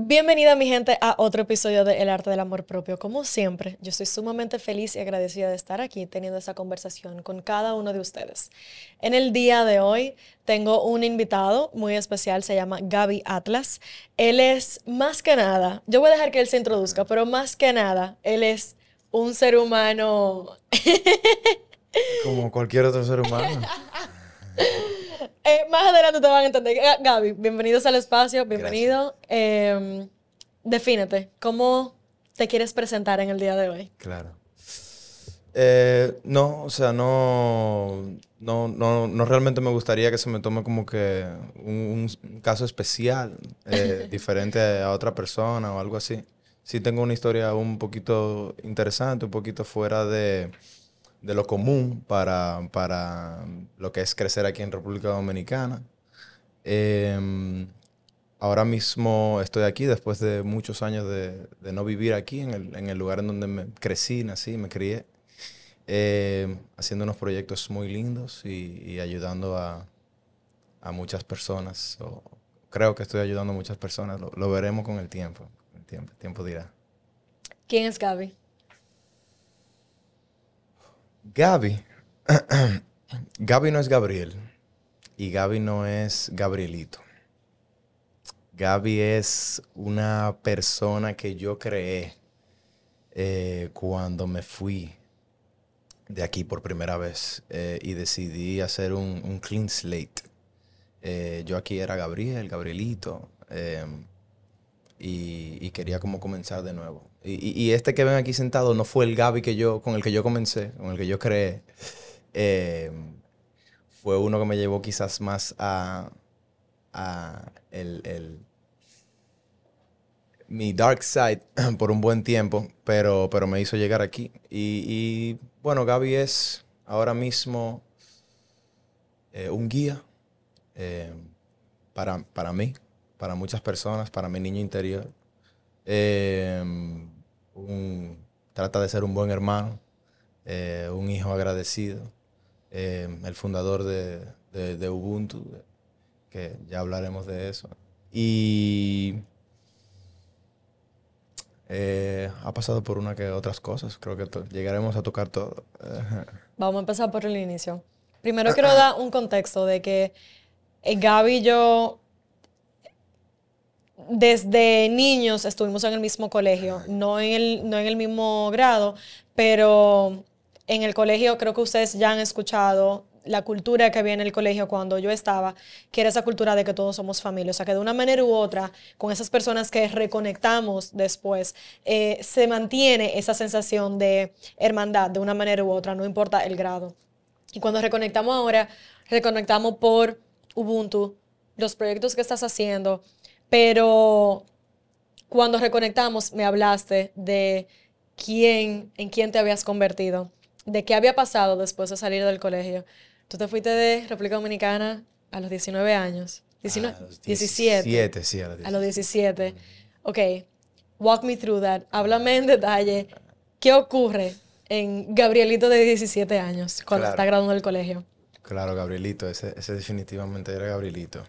Bienvenida mi gente a otro episodio de El Arte del Amor Propio. Como siempre, yo estoy sumamente feliz y agradecida de estar aquí teniendo esa conversación con cada uno de ustedes. En el día de hoy tengo un invitado muy especial, se llama Gaby Atlas. Él es más que nada, yo voy a dejar que él se introduzca, pero más que nada, él es un ser humano... Como cualquier otro ser humano. Eh, más adelante te van a entender. Gaby, bienvenidos al espacio, bienvenido. Eh, defínete, ¿cómo te quieres presentar en el día de hoy? Claro. Eh, no, o sea, no, no, no, no, realmente me gustaría que se me tome como que un, caso especial, eh, diferente a otra persona o algo así. Sí tengo una historia un poquito interesante, un poquito fuera de, de lo común para, para, lo que es crecer aquí en República Dominicana. Em, ahora mismo estoy aquí después de muchos años de, de no vivir aquí, en el, en el, lugar en donde me crecí, nací, me crié, em, haciendo unos proyectos muy lindos y, ayudando a, a, muchas personas. Creo que estoy ayudando a muchas personas, lo, veremos con el tiempo. Tiempo, tiempo dirá. ¿Quién es Gaby? Gaby. Gaby no es Gabriel. Y Gaby no es Gabrielito. Gaby es una persona que yo creé eh, cuando me fui de aquí por primera vez eh, y decidí hacer un, clean slate. Eh, yo aquí era Gabriel, Gabrielito, y, quería como comenzar de nuevo. Y, este que ven aquí sentado no fue el Gaby que yo, con el que yo comencé, con el que yo creé. Eh, fue uno que me llevó quizás más a, a el, el, mi dark side por un buen tiempo, pero, pero me hizo llegar aquí. Y, bueno, Gaby es ahora mismo eh, un guía eh, para, para mí, para muchas personas, para mi niño interior. Un, trata de ser un buen hermano, eh, un hijo agradecido, eh, el fundador de, de, Ubuntu, que ya hablaremos de eso. Y eh, ha pasado por una que otras cosas, creo que llegaremos a tocar todo. Vamos a empezar por el inicio. Primero quiero dar un contexto de que Gaby y yo desde niños estuvimos en el mismo colegio, no en el, no en el mismo grado, pero en el colegio creo que ustedes ya han escuchado la cultura que había en el colegio cuando yo estaba, que era esa cultura de que todos somos familia. O sea, que de una manera u otra, con esas personas que reconectamos después, eh, se mantiene esa sensación de hermandad de una manera u otra, no importa el grado. Y cuando reconectamos ahora, reconectamos por Ubuntu, los proyectos que estás haciendo, pero cuando reconectamos, me hablaste de quién, en quién te habías convertido, de qué había pasado después de salir del colegio. Tú te fuiste de República Dominicana a los 19 años. 19, a los 17. 17, sí, a los 17. A los 17. Ok, walk me through that. Háblame en detalle. ¿Qué ocurre en Gabrielito de 17 años cuando Claro. está graduando del colegio? Claro, Gabrielito, ese, ese definitivamente era Gabrielito.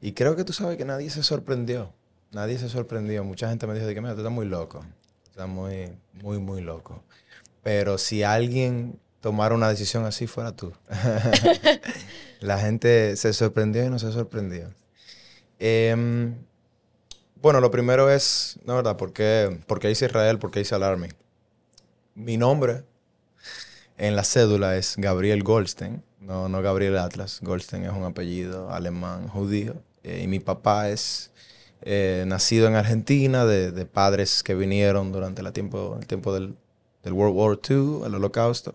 Y creo que tú sabes que nadie se sorprendió. Nadie se sorprendió. Mucha gente me dijo que, mira, tú estás muy loco. Estás muy, muy, muy loco. Pero si alguien tomara una decisión así, fuera tú. La gente se sorprendió y no se sorprendió. Em, bueno, lo primero es, la verdad, ¿por qué, por qué hice Israel? ¿Por qué hice Alarmy? Mi nombre en la cédula es Gabriel Goldstein, no, no Gabriel Atlas. Goldstein es un apellido alemán judío. Eh, y mi papá es eh, nacido en Argentina, de, de, padres que vinieron durante la tiempo, el tiempo del, del World War II, el holocausto.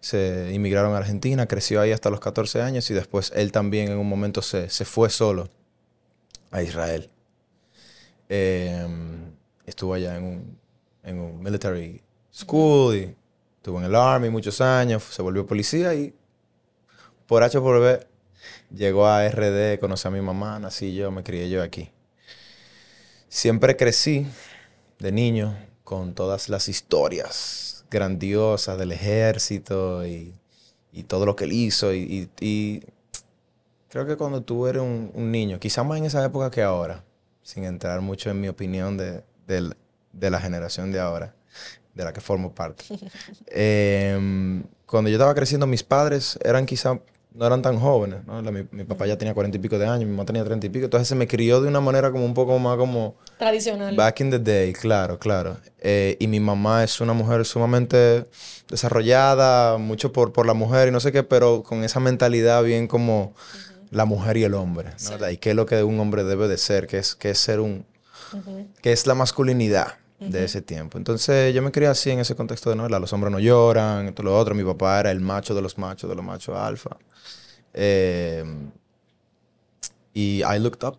Se inmigraron a Argentina, creció ahí hasta los 14 años y después él también en un momento se, se fue solo a Israel. Eh, estuvo allá en un, en un military school y estuvo en el Army muchos años, se volvió policía y por H por B Llegó a RD, conocí a mi mamá, nací yo, me crié yo aquí. Siempre crecí de niño con todas las historias grandiosas del ejército y, y todo lo que él hizo. Y, y- y creo que cuando tú eres un, un niño, quizás más en esa época que ahora, sin entrar mucho en mi opinión de, de la generación de ahora, de la que formo parte. Em, cuando yo estaba creciendo, mis padres eran quizás, no eran tan jóvenes, ¿no? La- mi, mi papá ya tenía cuarenta y pico de años, mi mamá tenía treinta y pico, entonces se me crió de una manera como un poco más como... Tradicional. Back in the day, claro, claro. Eh, y mi mamá es una mujer sumamente desarrollada, mucho por, por la mujer y no sé qué, pero con esa mentalidad bien como la mujer y el hombre, ¿no? Y qué es lo que un hombre debe de ser, que es, que es ser un... que es la masculinidad de ese tiempo. Entonces yo me crié así en ese contexto de novela. Los hombres no lloran, esto lo otro. Mi papá era el macho de los machos, de los machos alfa. Eh, y I looked up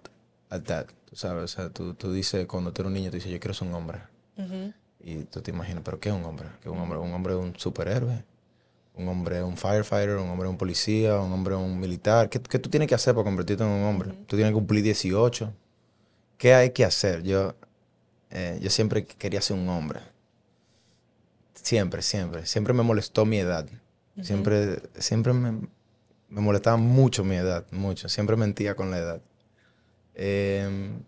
at that. Tú sabes, o sea, tú, tú dices, cuando tú eres un niño, tú dices, yo quiero ser un hombre. Y tú te imaginas, ¿pero qué es un hombre? ¿Qué es un hombre? Un hombre es un superhéroe. Un hombre es un firefighter, un hombre es un policía, un hombre es un militar. ¿Qué, qué tú tienes que hacer para convertirte en un hombre? Tú tienes que cumplir 18. ¿Qué hay que hacer? Yo, eh, yo siempre quería ser un hombre. Siempre, siempre. Siempre me molestó mi edad. Siempre, siempre me, me molestaba mucho mi edad, mucho. Siempre mentía con la edad. Em,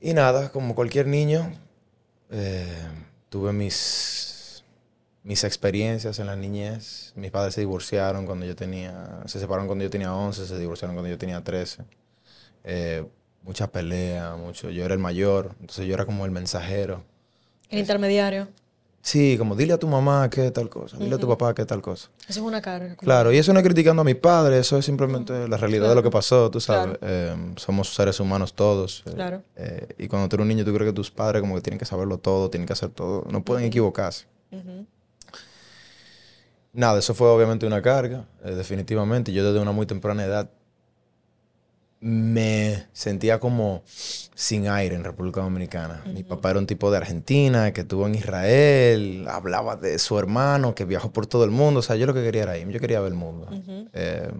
y nada, como cualquier niño, eh, tuve mis, mis experiencias en la niñez. Mis padres se divorciaron cuando yo tenía, se separaron cuando yo tenía 11, se divorciaron cuando yo tenía 13. Eh, mucha pelea, mucho. Yo era el mayor, entonces yo era como el mensajero. El intermediario. Sí, como dile a tu mamá que tal cosa, dile a tu papá que tal cosa. Eso es una carga. Claro, y eso no es criticando a mi padre, eso es simplemente la realidad de lo que pasó, tú sabes. Eh, somos seres humanos todos. eh, Claro. eh, y cuando tú eres un niño, tú crees que tus padres como que tienen que saberlo todo, tienen que hacer todo, no pueden equivocarse. Nada, eso fue obviamente una carga, eh, definitivamente. Yo desde una muy temprana edad me sentía como sin aire en República Dominicana. Mi papá era un tipo de Argentina que estuvo en Israel, hablaba de su hermano que viajó por todo el mundo. O sea, yo lo que quería era ir, yo quería ver el mundo. Eh,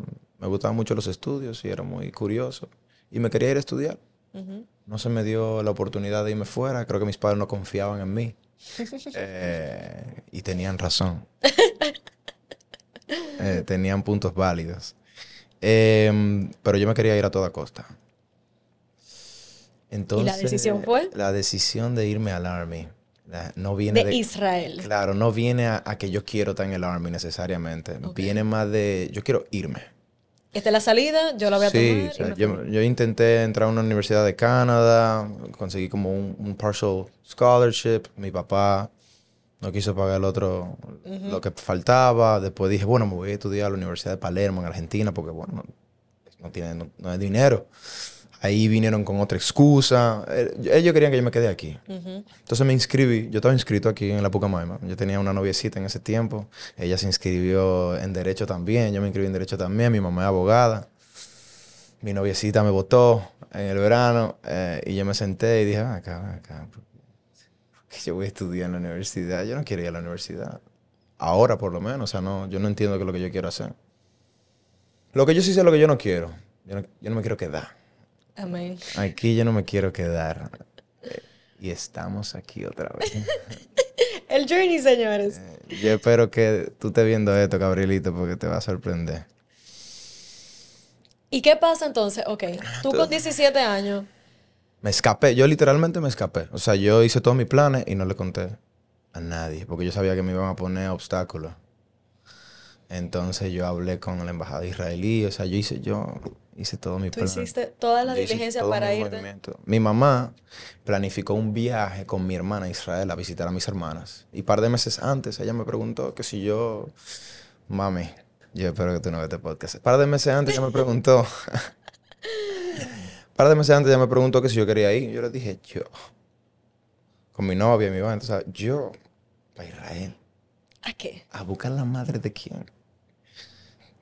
me gustaban mucho los estudios y era muy curioso. Y me quería ir a estudiar. No se me dio la oportunidad de irme fuera. Creo que mis padres no confiaban en mí. Eh, y tenían razón. Eh, tenían puntos válidos. Em, pero yo me quería ir a toda costa. Entonces, decisión fue? La decisión de irme al Army. la- no viene De de, Israel. Claro, no viene a, a que yo quiero estar en el Army necesariamente. Viene más de, yo quiero irme. Esta es la salida, yo la voy a Sí, tomar. o sea, y yo, yo intenté entrar a una universidad de Canadá, conseguí como un, un partial scholarship. Mi papá no quiso pagar el otro, lo que faltaba. Después dije, bueno, me voy a estudiar a la Universidad de Palermo en Argentina porque, bueno, no, no tiene, no, no hay dinero. Ahí vinieron con otra excusa. Eh, Ellos querían que yo me quede aquí. Entonces me inscribí. Yo estaba inscrito aquí en la Pucamaima. Yo tenía una noviecita en ese tiempo. Ella se inscribió en Derecho también. Yo me inscribí en Derecho también. Mi mamá es abogada. Mi noviecita me votó en el verano. eh, y yo me senté y dije, "Ven acá, acá. ¿Por qué yo voy a estudiar en la universidad? Yo no quiero ir a la universidad. Ahora, por lo menos. O sea, no, yo no entiendo qué es lo que yo quiero hacer. Lo que yo sí sé es lo que yo no quiero. Yo no, yo no me quiero quedar. Amén. Aquí yo no me quiero quedar. Eh, Y estamos aquí otra vez. El journey, señores. Yo espero que tú estés viendo esto, Gabrielito, porque te va a sorprender. ¿Y qué pasa entonces? Ok, tú con 17 años. Me escapé, yo literalmente me escapé. O sea, yo hice todos mis planes y no le conté a nadie, porque yo sabía que me iban a poner obstáculos. Entonces yo hablé con la embajada israelí, o sea, yo hice, yo hice todo mi Tú plan. hiciste toda la Yo hice diligencia todo para movimiento. Mi mamá planificó un viaje con mi hermana a Israel a visitar a mis hermanas. Y un par de meses antes ella me preguntó que si yo... Mami, yo espero que tú no veas este podcast. Un par de meses antes ella me preguntó... Par de meses antes ella me preguntó que si yo quería ir. Yo le dije, yo... Con mi novia, mi mamá. Entonces, yo... Para Israel. ¿A qué? ¿A buscar la madre de quién?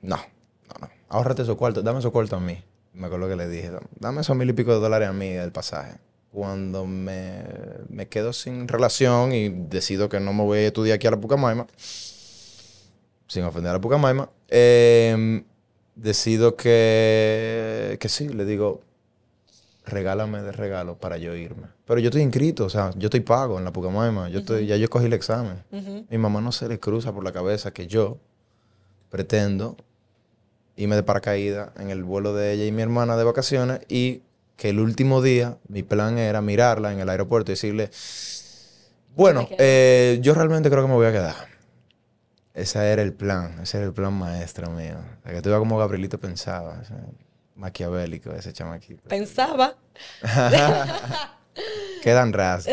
No, no, no. Ahórrate esos cuartos, dame esos cuartos a mí. Me acuerdo que le dije, dame esos mil y pico de dólares a mí del pasaje. Cuando me, me quedo sin relación y decido que no me voy a estudiar aquí a la Pucamaima, sin ofender a la Pucamaima, eh, decido que, que sí, le digo, regálame de regalo para yo irme. Pero yo estoy inscrito, o sea, yo estoy pago en la Pucamaima, yo estoy, ya yo cogí el examen. Mi mamá no se le cruza por la cabeza que yo pretendo irme de paracaídas en el vuelo de ella y mi hermana de vacaciones y que el último día mi plan era mirarla en el aeropuerto y decirle, bueno, eh, yo realmente creo que me voy a quedar. Ese era el plan, ese era el plan maestro mío. que tú como Gabrielito pensaba maquiavélico ese chamaquito. Pensaba. quedan ras.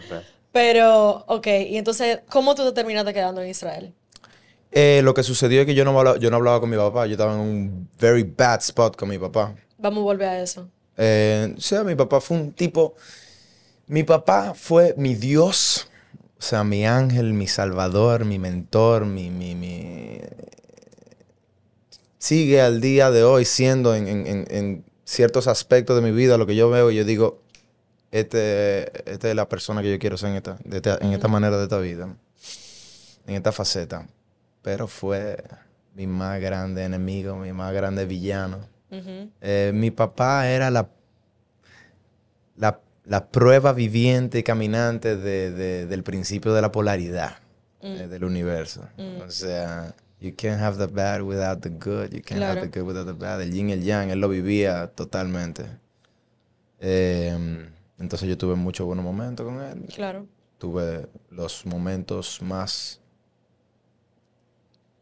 Pero, ok, y entonces, ¿cómo tú te terminaste quedando en Israel? Eh, lo que sucedió es que yo no, hablaba, yo no hablaba con mi papá, yo estaba en un very bad spot con mi papá. Vamos a volver a eso. Eh, o sea, mi papá fue un tipo, mi papá fue mi Dios, o sea, mi ángel, mi salvador, mi mentor, mi, mi, mi sigue al día de hoy siendo en, ciertos aspectos de mi vida lo que yo veo y yo digo, este, esta es la persona que yo quiero ser en esta, en esta manera de esta vida, en esta faceta. Pero fue mi más grande enemigo, mi más grande villano. Eh, mi papá era la, la, prueba viviente y caminante del principio de la polaridad mm. eh, del universo. Mm. O sea, You can't have the bad without the good. You can't have the good without the bad. El yin y el yang, él lo vivía totalmente. Em, entonces yo tuve muchos buenos momentos con él. Claro. Tuve los momentos más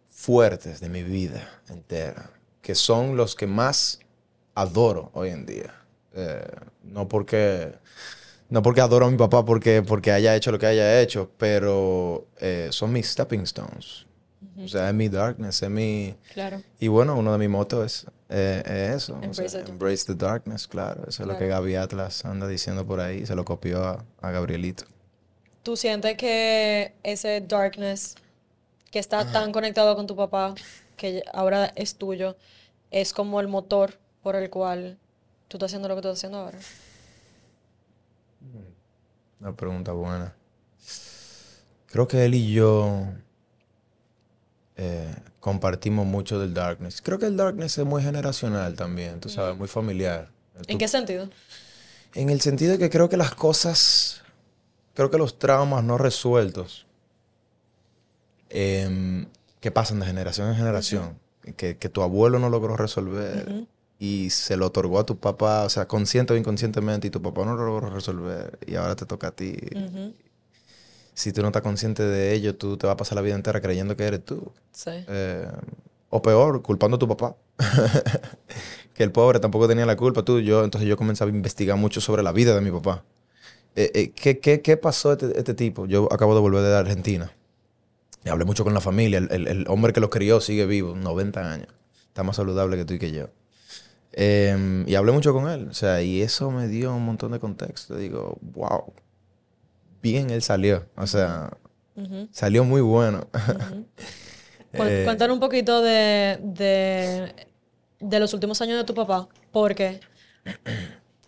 fuertes de mi vida entera, que son los que más adoro hoy en día. Eh, no porque no porque adoro a mi papá porque, porque haya hecho lo que haya hecho, pero eh, son mis stepping stones. O sea, es mi darkness, es mi... Claro. Y bueno, uno de mis motos es, eh, eso. Embrace, the darkness, claro. Eso es lo que Gaby Atlas anda diciendo por ahí. Se lo copió a, Gabrielito. ¿Tú sientes que ese darkness que está tan conectado con tu papá, que ahora es tuyo, es como el motor por el cual tú estás haciendo lo que tú estás haciendo ahora? Una pregunta buena. Creo que él y yo eh, compartimos mucho del darkness. Creo que el darkness es muy generacional también, tú sabes, muy familiar. ¿En qué sentido? En el sentido de que creo que las cosas, creo que los traumas no resueltos, em, que pasan de generación en generación, que, tu abuelo no logró resolver y se lo otorgó a tu papá, o sea, consciente o inconscientemente, y tu papá no lo logró resolver y ahora te toca a ti si tú no estás consciente de ello, tú te vas a pasar la vida entera creyendo que eres tú. Sí. Eh, o peor, culpando a tu papá. que el pobre tampoco tenía la culpa. Tú, yo, entonces yo comencé a investigar mucho sobre la vida de mi papá. Eh, eh, ¿qué, qué, qué, pasó este, este, tipo? Yo acabo de volver de Argentina. Y hablé mucho con la familia. El, el, hombre que lo crió sigue vivo, 90 años. Está más saludable que tú y que yo. Em, y hablé mucho con él. O sea, y eso me dio un montón de contexto. Digo, wow, bien él salió. O sea, salió muy bueno. eh, Cuéntanos un poquito de, de, los últimos años de tu papá, porque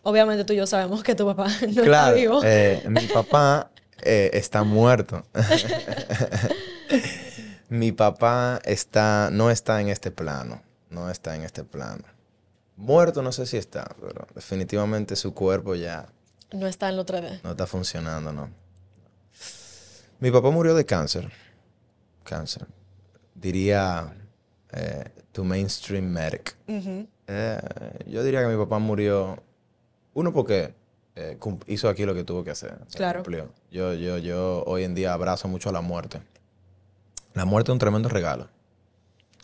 obviamente tú y yo sabemos que tu papá no está vivo. Eh, mi papá eh, está muerto. mi papá está, no está en este plano. No está en este plano. Muerto no sé si está, pero definitivamente su cuerpo ya... No está en lo 3D. No está funcionando, ¿no? Mi papá murió de cáncer. Cáncer. Diría eh, tu mainstream medic. Eh, yo diría que mi papá murió. Uno, porque eh, hizo aquí lo que tuvo que hacer. Claro. Yo, yo, yo hoy en día abrazo mucho a la muerte. La muerte es un tremendo regalo.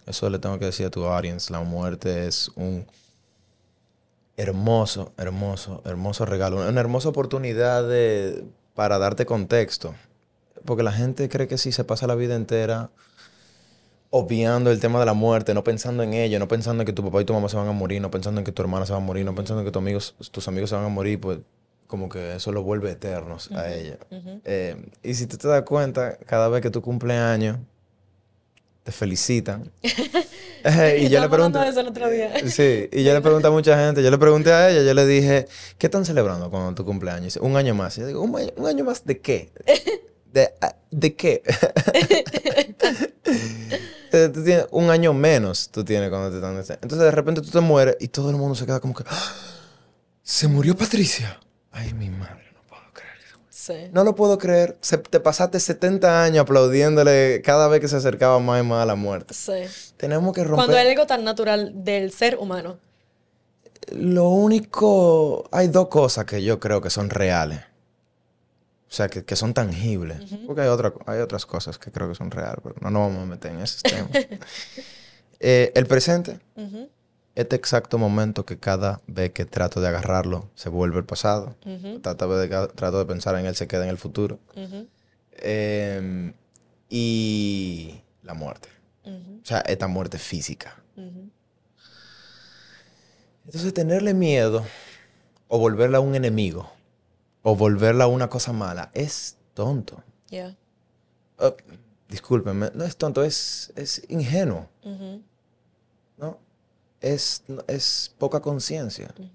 Eso le tengo que decir a tu audience. La muerte es un hermoso, hermoso, hermoso regalo. Una hermosa oportunidad de, para darte contexto. Porque la gente cree que si se pasa la vida entera obviando el tema de la muerte, no pensando en ello, no pensando en que tu papá y tu mamá se van a morir, no pensando en que tu hermana se va a morir, no pensando en que tus amigos, tus amigos se van a morir, pues como que eso lo vuelve eternos a ella. Eh, y si tú te das cuenta, cada vez que tú cumples años, te felicitan. y yo le pregunto eso el otro día. sí, y yo le pregunté a mucha gente, yo le pregunté a ella, yo le dije, ¿qué están celebrando cuando tu cumpleaños? Un año más. Y yo digo, ¿un año más de qué? ¿De, ah, ¿de qué? Tú tienes un año menos tú tienes cuando te están... Entonces de repente tú te mueres y todo el mundo se queda como que... ¡Ah! Se murió Patricia. Ay, mi madre, no puedo creer. Sí. No lo puedo creer. Se- te pasaste 70 años aplaudiéndole cada vez que se acercaba más y más a la muerte. Sí. Tenemos que romper... Cuando hay algo tan natural del ser humano. Lo único, hay dos cosas que yo creo que son reales. O sea, que, que son tangibles. Porque hay, otra, hay otras cosas que creo que son reales, pero no nos vamos a meter en esos temas. Eh, el presente, este exacto momento que cada vez que trato de agarrarlo se vuelve el pasado. vez que trato de pensar en él se queda en el futuro. Eh, y la muerte. O sea, esta muerte física. Entonces, tenerle miedo o volverla un enemigo o volverla una cosa mala es tonto. Yeah. Uh, discúlpenme, no es tonto, es, es ingenuo, Ujú, ¿no? Es, es poca conciencia. ujú.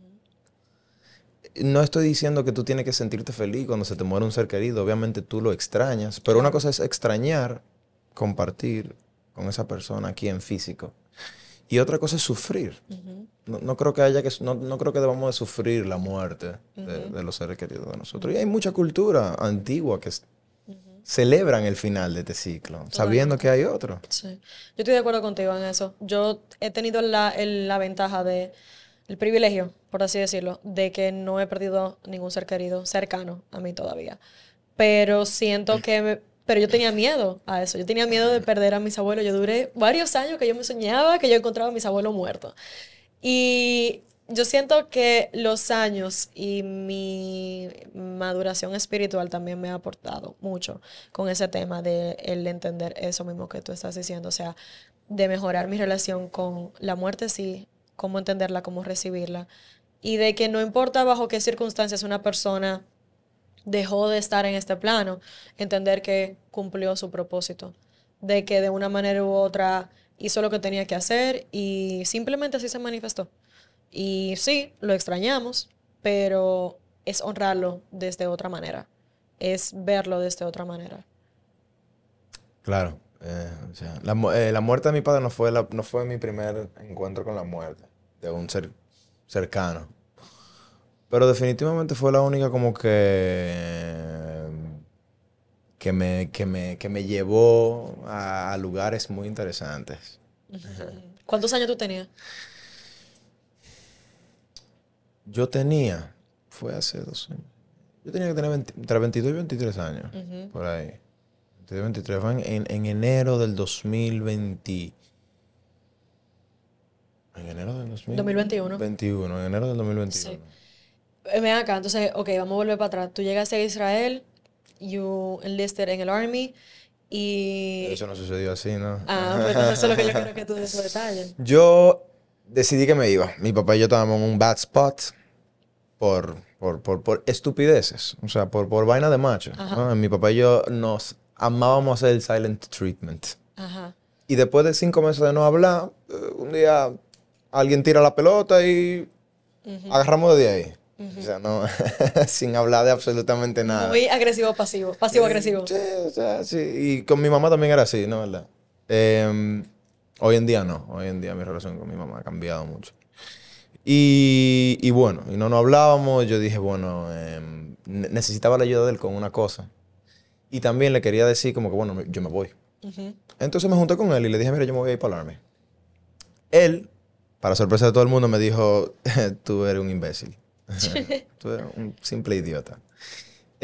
No estoy diciendo que tú tienes que sentirte feliz cuando se te muere un ser querido, obviamente tú lo extrañas, pero una cosa es extrañar, compartir con esa persona aquí en físico. Y otra cosa es sufrir. Ujú. No, no creo que haya que no, no creo que debamos de sufrir la muerte de, los seres queridos de nosotros. Y hay mucha cultura antigua que s- celebran el final de este ciclo, sabiendo que hay otro. Sí. Yo estoy de acuerdo contigo en eso. Yo he tenido la, el- la ventaja de, el privilegio, por así decirlo, de que no he perdido ningún ser querido cercano a mí todavía. Pero siento que, me- pero yo tenía miedo a eso. Yo tenía miedo de perder a mis abuelos. Yo duré varios años que yo me soñaba que yo encontraba a mis abuelos muertos. Y yo siento que los años y mi maduración espiritual también me ha aportado mucho con ese tema de el entender eso mismo que tú estás diciendo, o sea, de mejorar mi relación con la muerte, sí, cómo entenderla, cómo recibirla, y de que no importa bajo qué circunstancias una persona dejó de estar en este plano, entender que cumplió su propósito, de que de una manera u otra hizo lo que tenía que hacer y simplemente así se manifestó. Y sí, lo extrañamos, pero es honrarlo desde otra manera, es verlo desde otra manera. Claro. eh, o sea, la, eh, muerte de mi padre no fue, no fue mi primer encuentro con la muerte de un ser cercano. Pero definitivamente fue la única como que, que, me, que, me, que me llevó a, a lugares muy interesantes. ¿Cuántos años tú tenías? Yo tenía, fue hace dos años. Yo tenía que tener 20 entre 22 y 23 años, Ujú. por ahí. 22 y 23, fue en, en- en enero del 2020. En enero del 2000 2021. 21, en enero del 2021. Sí. Eh, Ven acá, entonces, ok, vamos a volver para atrás. Tú llegaste a Israel, you enlisted en el army y... Eso no sucedió así, ¿no? Ah, entonces eso es lo que yo quiero que tú des detalles. Yo decidí que me iba. Mi papá y yo estábamos en un bad spot por, por, por, por estupideces. O sea, por, por vaina de macho. ¿no? Mi papá y yo nos amábamos hacer el silent treatment. Ajá. Y después de cinco meses de no hablar, eh, un día alguien tira la pelota y agarramos de ahí. O sea, no, sin hablar de absolutamente nada. Muy agresivo pasivo, pasivo agresivo. Sí, o sea, sí. Y con mi mamá también era así, ¿no? ¿Verdad? Em, hoy en día no. Hoy en día mi relación con mi mamá ha cambiado mucho. Y, y bueno, y no nos hablábamos. Yo dije, bueno, em, ne- necesitaba la ayuda de él con una cosa. Y también le quería decir como que, bueno, yo me voy. Entonces me junté con él y le dije, mira, yo me voy a ir para. Él, para sorpresa de todo el mundo, me dijo, tú eres un imbécil. tú eres un simple idiota.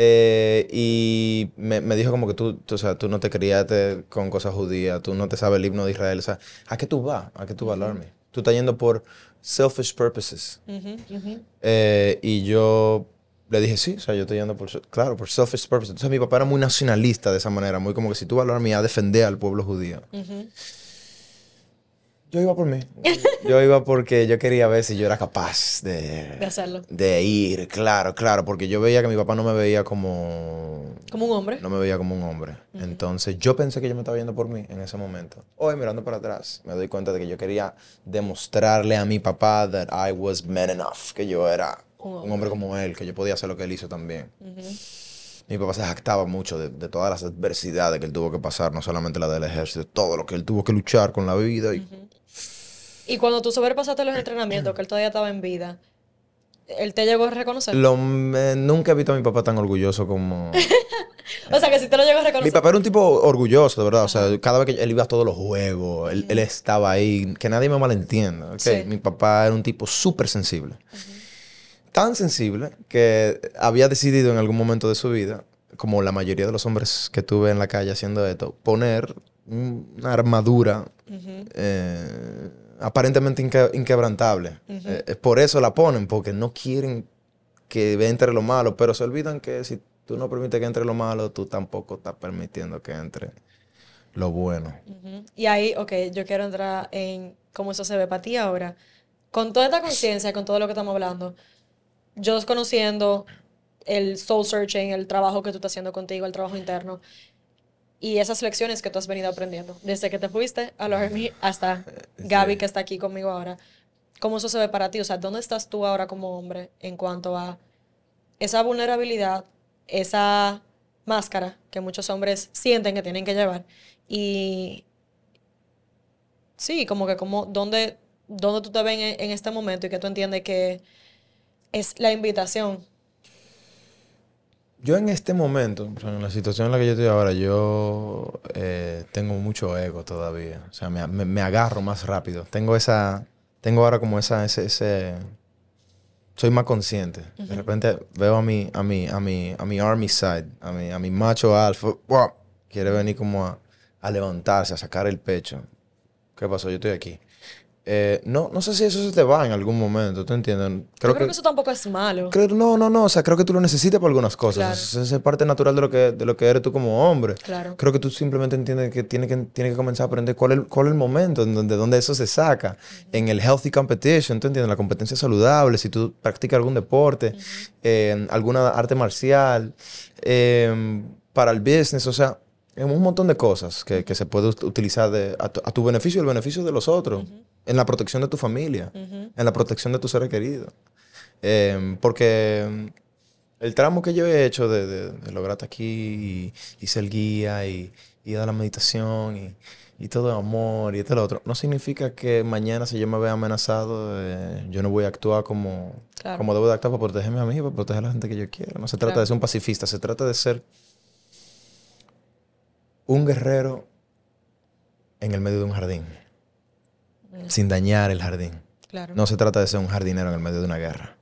Eh, y me, me dijo como que tú, tú, o sea, tú no te criaste con cosas judías, tú no te sabes el himno de Israel. O sea, ¿a qué tú vas? ¿A qué tú vas al Army? Tú estás yendo por selfish purposes. Ujú, ujú. Eh, y yo le dije, sí, o sea, yo estoy yendo por, claro, por selfish purposes. Entonces mi papá era muy nacionalista de esa manera, muy como que si tú vas al Army a defender al pueblo judío. Ujú. Yo iba por mí. Yo iba porque yo quería ver si yo era capaz de, De hacerlo. de ir, claro, claro, porque yo veía que mi papá no me veía como... Como un hombre. No me veía como un hombre. Entonces yo pensé que yo me estaba yendo por mí en ese momento. Hoy mirando para atrás me doy cuenta de que yo quería demostrarle a mi papá that I was man enough, que yo era Un un hombre como él, que yo podía hacer lo que él hizo también. Mi papá se jactaba mucho de, de todas las adversidades que él tuvo que pasar, no solamente la del ejército, todo lo que él tuvo que luchar con la vida. Y, Y cuando tú sobrepasaste los entrenamientos, que él todavía estaba en vida, ¿él te llegó a reconocer? Lo, me- nunca he visto a mi papá tan orgulloso como... o sea, que si te lo llegó a Mi reconocer. papá era un tipo orgulloso, de verdad. O sea, cada vez que él iba a todos los juegos, él, él estaba ahí. Que nadie me malentienda. ¿ok? Sí. Mi papá era un tipo súper sensible. Tan sensible que había decidido en algún momento de su vida, como la mayoría de los hombres que tuve en la calle haciendo esto, poner un- una armadura eh, aparentemente inque- inquebrantable. Eh, por eso la ponen, porque no quieren que entre lo malo, pero se olvidan que si tú no permites que entre lo malo, tú tampoco estás permitiendo que entre lo bueno. Ujú. Y ahí, ok, yo quiero entrar en cómo eso se ve para ti ahora. Con toda esta conciencia, con todo lo que estamos hablando, yo desconociendo el soul searching, el trabajo que tú estás haciendo contigo, el trabajo interno, y esas lecciones que tú has venido aprendiendo, desde que te fuiste a la Army hasta Gaby, que está aquí conmigo ahora, ¿cómo eso se ve para ti? O sea, ¿dónde estás tú ahora como hombre en cuanto a esa vulnerabilidad, esa máscara que muchos hombres sienten que tienen que llevar? Y sí, como que como, ¿dónde, dónde tú te ves en, en este momento y que tú entiendes que es la invitación? Yo en este momento, o sea, en la situación en la que yo estoy ahora, yo eh, tengo mucho ego todavía. O sea, me, me- me agarro más rápido. Tengo esa, tengo ahora como esa, ese, ese- soy más consciente. De repente veo a mi, a mi, a mi, a mi army side, a mi, a mi macho alfa, ¡guau! quiere venir como a, a levantarse, a sacar el pecho. ¿Qué pasó? Yo estoy aquí. Eh, no, no sé si eso se te va en algún momento, ¿tú entiendes? Yo creo que eso tampoco es malo. Creo- no, no, no. O sea, creo que tú lo necesitas para algunas cosas. Claro. Eso es, parte natural de lo que, de lo que eres tú como hombre. Claro. Creo que tú simplemente entiendes que tienes que, tienes que comenzar a aprender cuál es, cuál es el momento en donde, donde eso se saca. En el healthy competition, ¿tú entiendes? La competencia saludable, si tú practicas algún deporte, eh, alguna arte marcial, eh, para el business, o sea, un montón de cosas que, que se puede ut- utilizar de- a, tu, a tu beneficio y el beneficio de los otros. En la protección de tu familia, en la protección de tus seres queridos. Eh, porque mm, el tramo que yo he hecho de, de, de lograr aquí y, y ser guía y, y dar la meditación y, y todo el amor y este y lo otro, no significa que mañana si yo me vea amenazado, eh, yo no voy a actuar como, Claro. como debo de actuar para protegerme a mí, para proteger a la gente que yo quiero. No se trata Claro. de ser un pacifista, se trata de ser un guerrero en el medio de un jardín, sin dañar el jardín. Claro. No se trata de ser un jardinero en el medio de una guerra.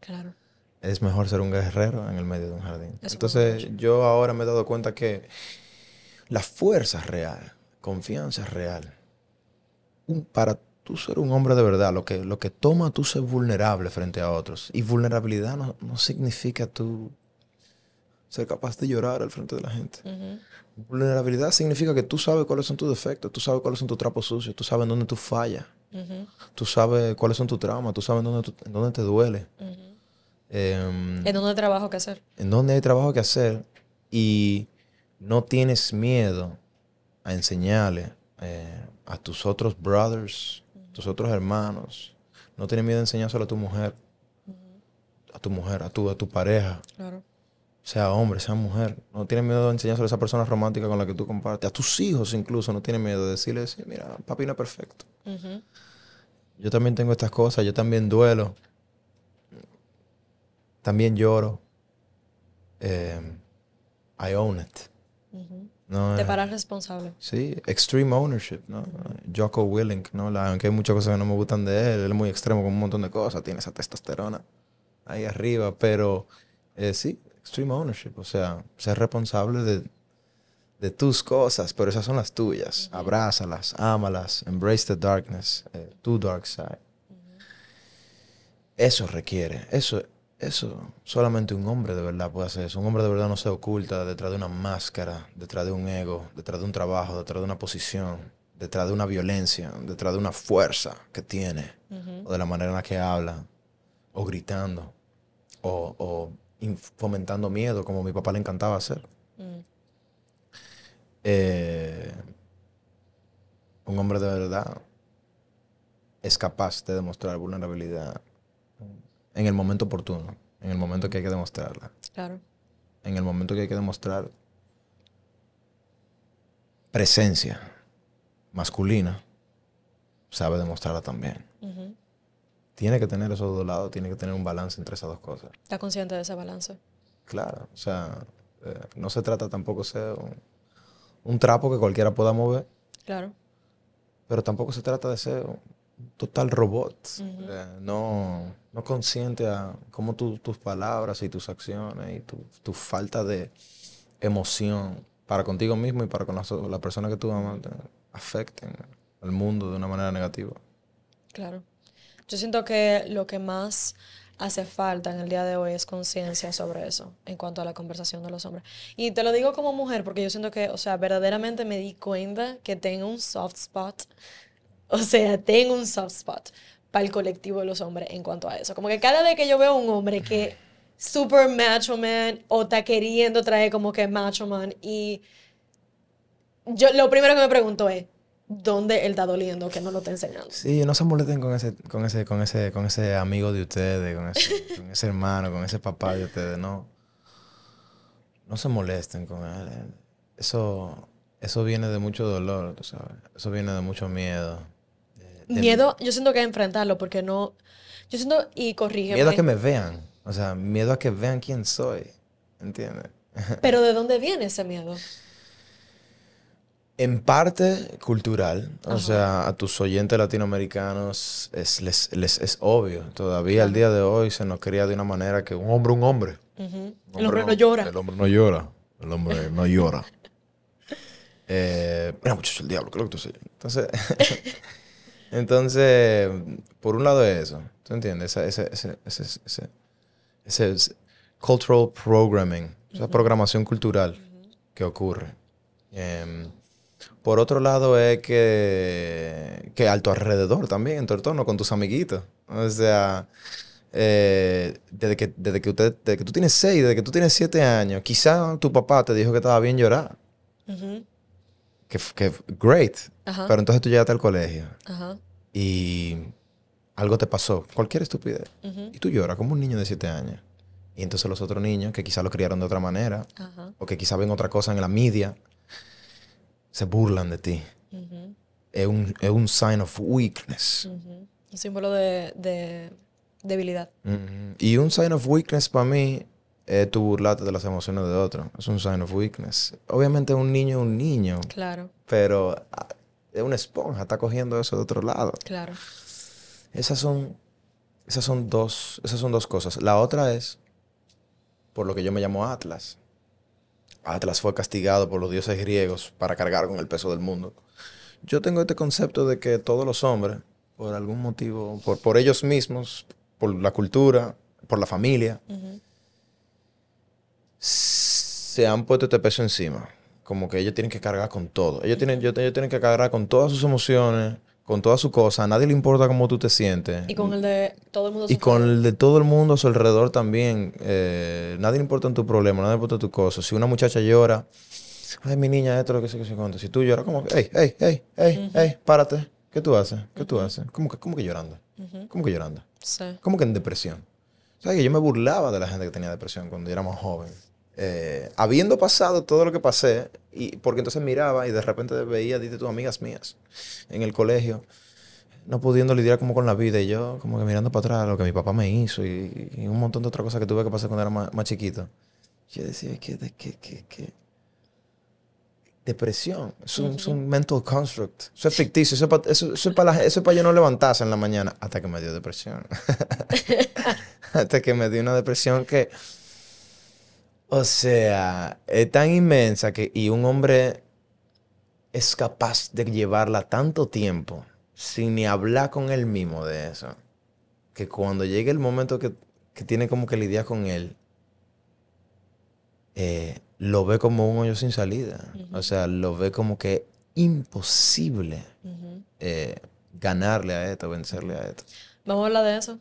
Claro. Es mejor ser un guerrero en el medio de un jardín. Entonces, yo ahora me he dado cuenta que la fuerza es real, confianza es real. Un- para tú ser un hombre de verdad, lo que, lo que toma tú ser vulnerable frente a otros. Y vulnerabilidad no, no significa tú ser capaz de llorar al frente de la gente. Vulnerabilidad significa que tú sabes cuáles son tus defectos, tú sabes cuáles son tus trapos sucios, tú sabes en dónde tú fallas, tú sabes cuáles son tus traumas, tú sabes en dónde, tú- en dónde te duele. ¿En dónde hay trabajo que hacer? en donde hay trabajo que hacer y no tienes miedo a enseñarle eh, a tus otros brothers, tus otros hermanos, no tienes miedo a enseñárselo a tu mujer, a tu mujer, a tu, a tu pareja, Claro. Sea hombre, sea mujer, no tienes miedo a enseñárselo a esa persona romántica con la que tú compartes, a tus hijos incluso, no tienes miedo de decirle, sí, mira, papi no es perfecto. Yo también tengo estas cosas, yo también duelo, también lloro. Eh, I own it. No, Te eh, paras responsable. Sí, extreme ownership, ¿no? Jocko Willink, ¿no? La- aunque hay muchas cosas que no me gustan de él, él es muy extremo con un montón de cosas, tiene esa testosterona ahí arriba, pero eh, sí, extreme ownership, o sea, ser responsable de, de tus cosas, pero esas son las tuyas. Abrázalas, ámalas, embrace the darkness, eh, tu dark side. Eso requiere, eso, eso solamente un hombre de verdad puede hacer eso. Un hombre de verdad no se oculta detrás de una máscara, detrás de un ego, detrás de un trabajo, detrás de una posición, detrás de una violencia, detrás de una fuerza que tiene, o de la manera en la que habla, o gritando, o, fomentando miedo, como a mi papá le encantaba hacer. Mm. Eh, un hombre de verdad es capaz de demostrar vulnerabilidad en el momento oportuno, en el momento que hay que demostrarla. Claro. en el momento que hay que demostrar presencia masculina, sabe demostrarla también. Tiene que tener esos dos lados, tiene que tener un balance entre esas dos cosas. ¿Estás consciente de ese balance? Claro, o sea, eh, no se trata tampoco de ser un, un trapo que cualquiera pueda mover, Claro. pero tampoco se trata de ser un total robot. Eh, no, no consciente a cómo tu- tus palabras y tus acciones y tu, tu falta de emoción para contigo mismo y para con las la persona que tú amas te afecten al mundo de una manera negativa. Claro. Yo siento que lo que más hace falta en el día de hoy es conciencia sobre eso en cuanto a la conversación de los hombres. Y te lo digo como mujer porque yo siento que, o sea, verdaderamente me di cuenta que tengo un soft spot. O sea, tengo un soft spot para el colectivo de los hombres en cuanto a eso. Como que cada vez que yo veo a un hombre que super macho man o está queriendo traer como que macho man y yo lo primero que me pregunto es, ¿dónde él está doliendo que no lo está enseñando? Sí, no se molesten con ese, con ese, con ese, con ese amigo de ustedes, con ese, con ese hermano, con ese papá de ustedes, no. No se molesten con él. Eso, eso viene de mucho dolor, tú sabes. Eso viene de mucho miedo. de- de- Miedo, yo siento que enfrentarlo porque no. Yo siento, y corrígeme. Miedo a que me vean. O sea, miedo a que vean quién soy. ¿Entiendes? Pero ¿de dónde viene ese miedo? En parte cultural, o sea, a tus oyentes latinoamericanos es, les, les es obvio. Todavía al día de hoy se nos cría de una manera que un hombre, un hombre. Un El hombre no llora. El hombre no llora. El hombre no llora. eh, mira, muchacho, el diablo, ¿qué es lo que tú sabes? Entonces, entonces, por un lado es eso. ¿Tú entiendes? Ese, ese, ese, ese, ese, ese es cultural programming, esa programación cultural que ocurre. Em, por otro lado es que, que a tu alrededor también, en tu entorno, con tus amiguitos. O sea, eh, desde, que, desde, que usted, desde que tú tienes seis, desde que tú tienes siete años, quizá tu papá te dijo que estaba bien llorar. Que, que great. Pero entonces tú llegaste al colegio y algo te pasó, cualquier estupidez. Y tú lloras como un niño de siete años. Y entonces los otros niños, que quizá lo criaron de otra manera, o que quizá ven otra cosa en la media, se burlan de ti. Ujú. Es un, es un sign of weakness. Ujú. Un símbolo de, de debilidad. Ujú. Y un sign of weakness para mí es tu burlarte de las emociones de otro. Es un sign of weakness. Obviamente un niño es un niño, Claro, pero ah, es una esponja, está cogiendo eso de otro lado. claro. Esas son, esas son dos, esas son dos cosas. La otra es por lo que yo me llamo Atlas. Atlas fue castigado por los dioses griegos para cargar con el peso del mundo. Yo tengo este concepto de que todos los hombres, por algún motivo, por, por ellos mismos, por la cultura, por la familia, se han puesto este peso encima. Como que ellos tienen que cargar con todo. Ellos tienen, ellos tienen que cargar con todas sus emociones, con todas sus cosas. A nadie le importa cómo tú te sientes. Y con el de todo el mundo. Y su con el de todo el mundo a su alrededor también. Eh, nadie le importa tu problema, nadie le importa tu cosa. Si una muchacha llora, ay, mi niña, esto, lo que sé, que sé cuánto. Si tú lloras, como que, hey, hey, hey, hey, hey, párate. ¿Qué tú haces? ¿Qué tú haces? ¿Cómo que, cómo que llorando? Ujú. ¿Cómo que llorando? Sí. ¿Cómo que en depresión? ¿Sabes que yo me burlaba de la gente que tenía depresión cuando yo era más joven? Eh, habiendo pasado todo lo que pasé, y porque entonces miraba y de repente veía, dite tus amigas mías en el colegio, no pudiendo lidiar como con la vida, y yo como que mirando para atrás lo que mi papá me hizo y, y un montón de otras cosas que tuve que pasar cuando era más, más chiquito. Yo decía, ¿qué, de- qué, qué, qué? Depresión, es un, es un mental construct, eso es ficticio, eso es para eso, eso es pa es pa yo no levantarse en la mañana, hasta que me dio depresión. hasta que me dio una depresión que, o sea, es tan inmensa que, y un hombre es capaz de llevarla tanto tiempo sin ni hablar con él mismo de eso, que cuando llegue el momento que, que tiene como que lidiar con él, eh, lo ve como un hoyo sin salida. O sea, lo ve como que imposible eh, ganarle a esto, vencerle a esto. Vamos a hablar de eso.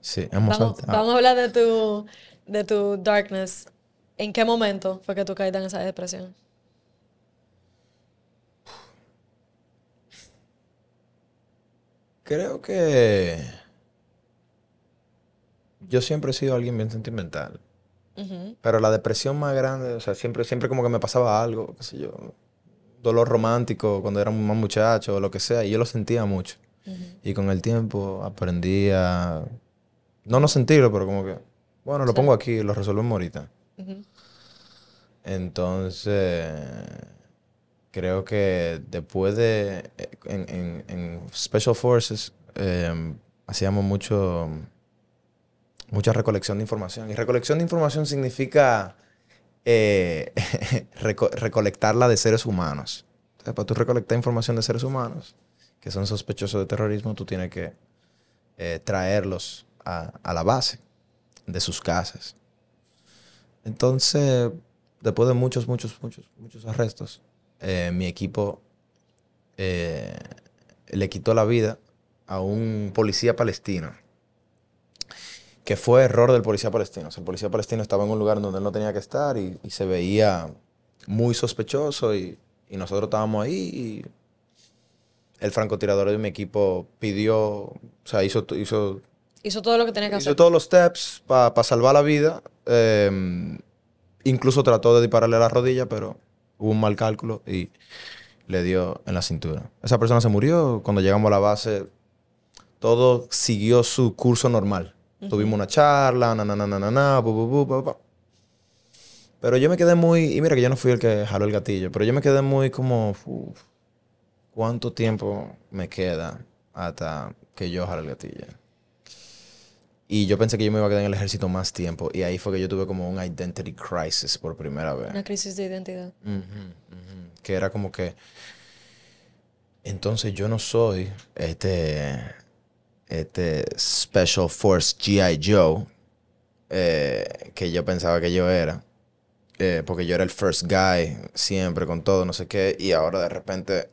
Sí, Vamos, saltado. vamos a hablar de tu, de tu darkness. ¿En qué momento fue que tú caíste en esa depresión? Creo que yo siempre he sido alguien bien sentimental. Pero la depresión más grande, o sea, siempre, siempre como que me pasaba algo, qué sé yo, dolor romántico cuando era más muchacho o lo que sea, y yo lo sentía mucho. Y con el tiempo aprendí a no no sentirlo, pero como que, bueno, lo Sí. pongo aquí, lo resolvemos ahorita. Entonces, creo que después de, en, en- en Special Forces, eh, hacíamos mucho, mucha recolección de información. Y recolección de información significa eh, reco- recolectarla de seres humanos. O sea, para tú recolectar información de seres humanos que son sospechosos de terrorismo, tú tienes que eh, traerlos a, a la base de sus casas. Entonces, después de muchos, muchos, muchos, muchos arrestos, eh, mi equipo eh, le quitó la vida a un policía palestino. Que fue error del policía palestino. O sea, el policía palestino estaba en un lugar donde él no tenía que estar y, se veía muy sospechoso y, y nosotros estábamos ahí y el francotirador de mi equipo pidió, o sea, hizo, hizo Hizo todo lo que tenía que Hizo hacer. todos los steps para salvar la vida. eh, incluso trató de dispararle a la rodilla, pero hubo un mal cálculo y le dio en la cintura. Esa persona se murió. Cuando llegamos a la base, todo siguió su curso normal. Tuvimos una charla, na, na, na, na, na, na, bu, bu, bu, bu, bu. Pero yo me quedé muy... Y mira que yo no fui el que jaló el gatillo, pero yo me quedé muy como... uf, ¿Cuánto tiempo me queda hasta que yo jale el gatillo? Y yo pensé que yo me iba a quedar en el ejército más tiempo. Y ahí fue que yo tuve como un identity crisis por primera vez. Una crisis de identidad. Que era como que. Entonces yo no soy este. Este Special Force G.I. Joe. eh, que yo pensaba que yo era. eh, porque yo era el first guy. Siempre con todo, no sé qué. Y ahora de repente.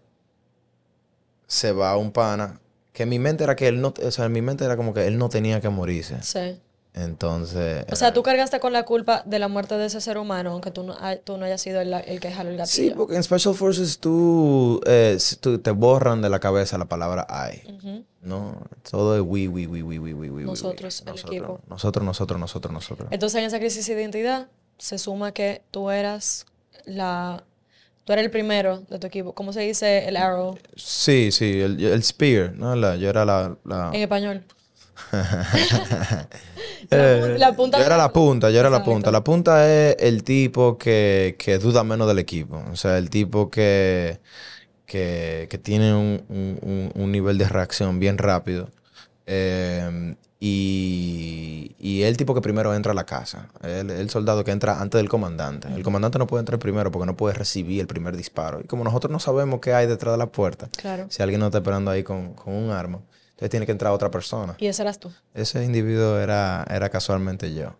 Se va un pana que mi mente era que él no, o sea, mi mente era como que él no tenía que morirse. Sí. Entonces. O sea, eh, tú cargaste con la culpa de la muerte de ese ser humano, aunque tú no, tú no hayas sido el, el que jaló el gatillo. Sí, porque en Special Forces tú, eh, tú te borran de la cabeza la palabra I. No, todo es we, we, we, we, we, we, we. We, we. nosotros el equipo. Nosotros, nosotros, nosotros, nosotros. Entonces, en esa crisis de identidad se suma que tú eras la Tú eres el primero de tu equipo. ¿Cómo se dice el arrow Sí, sí, el, el spear, ¿no? La- yo era la... la- en español? Eh, la punta yo era la- punta, yo era la punta. La punta es el tipo que, que duda menos del equipo. O sea, el tipo que, que, que tiene un, un- un- un nivel de reacción bien rápido. Eh, y, y el tipo que primero entra a la casa. El, el soldado que entra antes del comandante. El comandante no puede entrar primero porque no puede recibir el primer disparo. Y como nosotros no sabemos qué hay detrás de la puerta, Claro. si alguien nos está esperando ahí con, con un arma, entonces tiene que entrar otra persona. Y ese eras tú. Ese individuo era, era casualmente yo.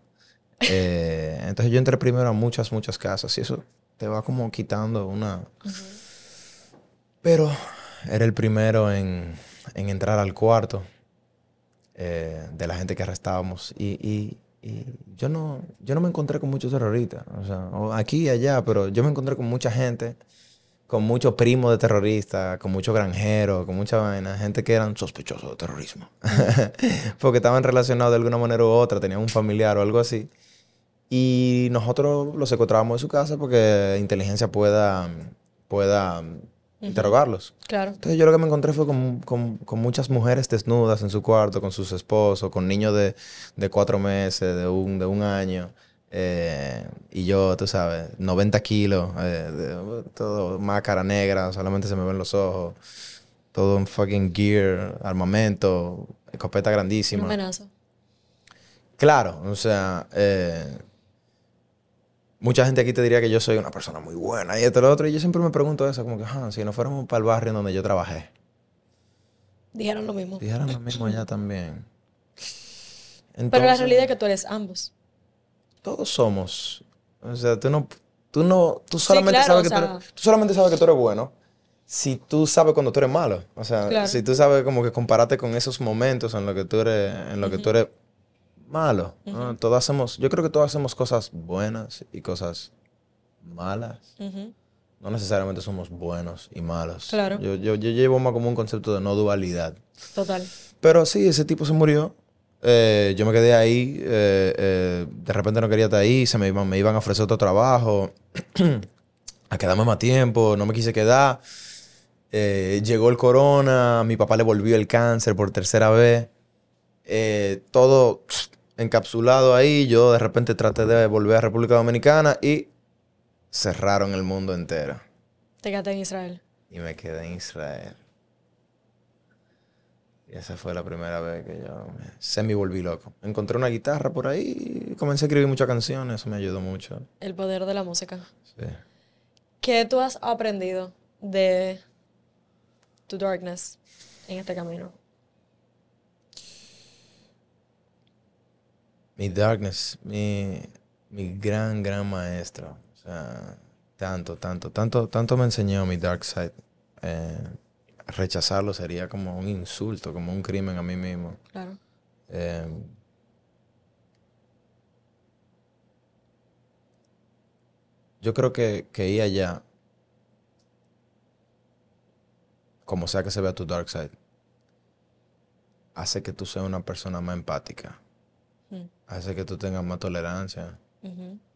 Eh, entonces yo entré primero a muchas, muchas casas y eso te va como quitando una... Pero era el primero en, en entrar al cuarto eh, de la gente que arrestábamos y, y- y yo, no, yo no me encontré con muchos terroristas, o sea, aquí y allá, pero yo me encontré con mucha gente, con muchos primos de terroristas, con muchos granjeros, con mucha vaina, gente que eran sospechosos de terrorismo, porque estaban relacionados de alguna manera u otra, tenían un familiar o algo así. Y nosotros los secuestrábamos de su casa porque inteligencia pueda, pueda interrogarlos. Claro. Entonces yo lo que me encontré fue con, con- con muchas mujeres desnudas en su cuarto, con sus esposos, con niños de, de cuatro meses, de un, de un año. eh, y yo, tú sabes, 90 kilos, eh, de- todo máscara negra, solamente se me ven los ojos. Todo un fucking gear, armamento, escopeta Una grandísima. amenaza. Claro, o sea, eh, mucha gente aquí te diría que yo soy una persona muy buena y esto lo otro. Y yo siempre me pregunto eso, como que, "Ah, si no fuéramos para el barrio en donde yo trabajé, Dijeron lo mismo. dijeran lo mismo allá también. Pero la realidad es que tú eres ambos. todos somos. O sea, tú no, tú no, tú solamente claro, sabes que tú eres, tú solamente sabes que tú eres bueno. Si tú sabes cuando tú eres malo, o sea, Claro. si tú sabes como que compararte con esos momentos en los que tú eres, en los que tú eres malo, ¿no? Todos hacemos, yo creo que todos hacemos cosas buenas y cosas malas. No necesariamente somos buenos y malos. Claro. Yo, yo, yo llevo más como un concepto de no dualidad. Total. Pero sí, ese tipo se murió. Eh, yo me quedé ahí, eh, eh, de repente no quería estar ahí, se me iban, me iban a ofrecer otro trabajo, a quedarme más tiempo, no me quise quedar. Llegó el corona, mi papá le volvió el cáncer por tercera vez. Todo encapsulado ahí, yo de repente traté de volver a República Dominicana y cerraron el mundo entero. Te quedaste en Israel. Y me quedé en Israel. Y esa fue la primera vez que yo me semi volví loco. Encontré una guitarra por ahí y comencé a escribir muchas canciones. Eso me ayudó mucho. El poder de la música. Sí. ¿Qué tú has aprendido de tu darkness en este camino? Mi darkness, mi, mi gran, gran maestro. O sea, tanto, tanto, tanto, tanto me enseñó mi dark side. Eh, rechazarlo sería como un insulto, como un crimen a mí mismo. Claro. Eh, yo creo que, que ir allá, como sea que se vea tu dark side, hace que tú seas una persona más empática. Hace que tú tengas más tolerancia,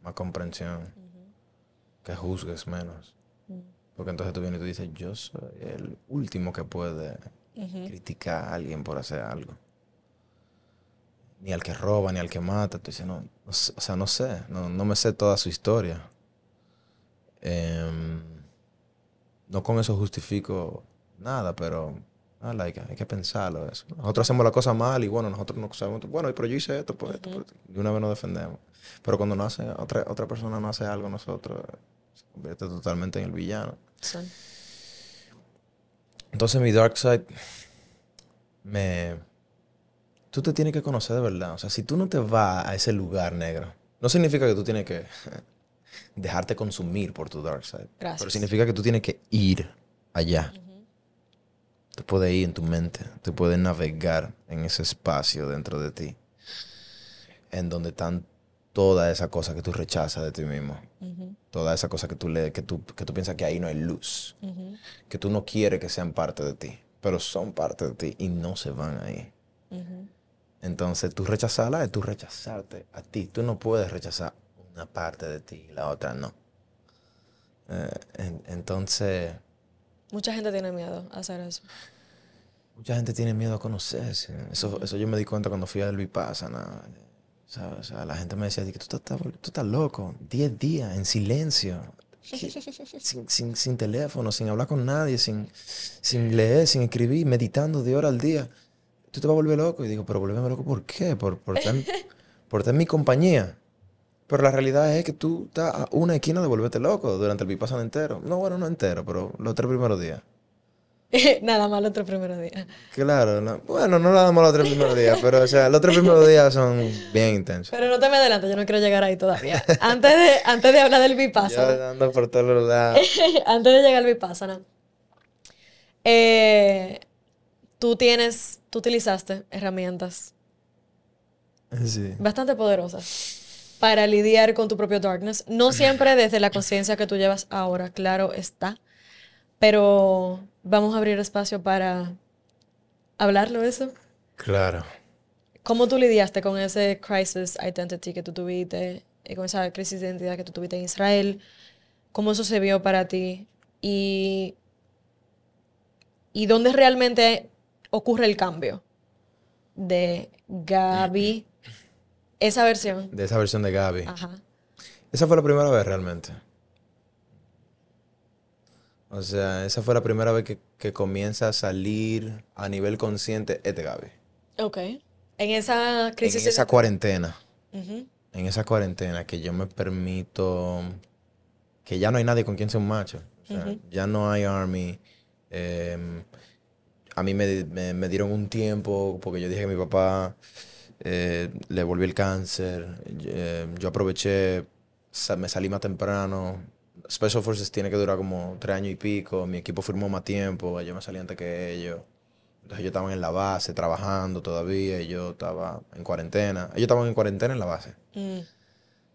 más comprensión, que juzgues menos. Porque entonces tú vienes y tú dices, yo soy el último que puede criticar a alguien por hacer algo. Ni al que roba, ni al que mata. Tú dices, no, no sé, o sea, no sé, no, no me sé toda su historia. Em, no con eso justifico nada, pero ah, like, hay que pensarlo eso. Nosotros hacemos la cosa mal y bueno, nosotros no sabemos, bueno, pero yo hice esto, por esto, esto. Y una vez nos defendemos. Pero cuando no hace, otra, otra persona no hace algo, nosotros se convierte totalmente en el villano. Sí. Entonces mi dark side me... Tú te tienes que conocer de verdad. O sea, si tú no te vas a ese lugar negro, no significa que tú tienes que dejarte consumir por tu dark side. Gracias. Pero significa que tú tienes que ir allá. Tú puedes ir en tu mente. Tú puedes navegar en ese espacio dentro de ti. En donde están todas esas cosas que tú rechazas de ti mismo. Ujú, Todas esas cosas que tú, le, que, tú, que tú piensas que ahí no hay luz. que tú no quieres que sean parte de ti, pero son parte de ti y no se van ahí. Entonces, tú rechazarla es tú rechazarte a ti. Tú no puedes rechazar una parte de ti y la otra no. Eh, en- entonces, Mucha gente tiene miedo a hacer eso. mucha gente tiene miedo a conocerse. Eso, eso yo me di cuenta cuando fui al Vipassana. O sea, la gente me decía, que tú estás, tú estás loco, 10 días en silencio, sin, sin, sin teléfono, sin hablar con nadie, sin, sin leer, sin escribir, meditando de hora al día. Tú te vas a volver loco. Y digo, pero volverme loco, ¿por qué? Por, por, estar, por estar en mi compañía. Pero la realidad es que tú estás a una esquina de volverte loco durante el Vipassana entero. No, bueno, no entero, pero los tres primeros días. Nada más el otro primer día. Claro, no- bueno, no la damos los tres primeros días, pero o sea, los tres primeros días son bien intensos. Pero no te me adelantes, yo no quiero llegar ahí todavía. Antes de, antes de hablar del Yo Vipassana, ando por todos lados. antes de llegar al Vipassana, eh, tú tienes, tú utilizaste herramientas Sí. bastante poderosas para lidiar con tu propio darkness. No siempre desde la conciencia que tú llevas ahora, claro está. Pero vamos a abrir espacio para hablarlo eso. Claro. ¿Cómo tú lidiaste con ese crisis identity que tú tuviste, eh, con esa crisis de identidad que tú tuviste en Israel? ¿Cómo eso se vio para ti? Y, y dónde realmente ocurre el cambio de Gaby, esa versión. De esa versión de Gaby. Ajá. Esa fue la primera vez realmente. O sea, esa fue la primera vez que, que comienza a salir a nivel consciente este Gaby. Ok. En esa En crisis. esa cuarentena. En esa cuarentena que yo me permito que ya no hay nadie con quien ser un macho. O sea, ya no hay army. Em, a mí me, me- me dieron un tiempo porque yo dije que mi papá eh, le volvió el cáncer. Eh, yo aproveché, me salí más temprano. Special Forces tiene que durar como tres años y pico. Mi equipo firmó más tiempo. Yo me salí antes que ellos. Entonces ellos estaban en la base trabajando todavía y yo estaba en cuarentena. Ellos estaban en cuarentena en la base. mm,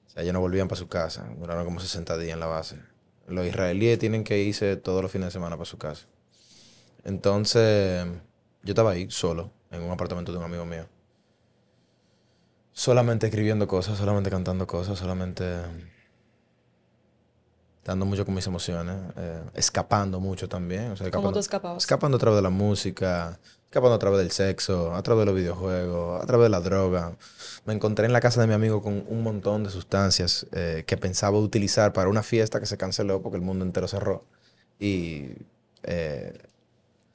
O sea, ellos no volvían para su casa. Duraron como 60 días en la base. Los israelíes tienen que irse todos los fines de semana para su casa. Entonces, yo estaba ahí solo, en un apartamento de un amigo mío. Solamente escribiendo cosas, solamente cantando cosas, solamente dando mucho con mis emociones, eh, escapando mucho también. O sea, ¿Cómo escapando, tú escapabas? escapando a través de la música, escapando a través del sexo, a través de los videojuegos, a través de la droga. Me encontré en la casa de mi amigo con un montón de sustancias eh, que pensaba utilizar para una fiesta que se canceló porque el mundo entero cerró. Y eh,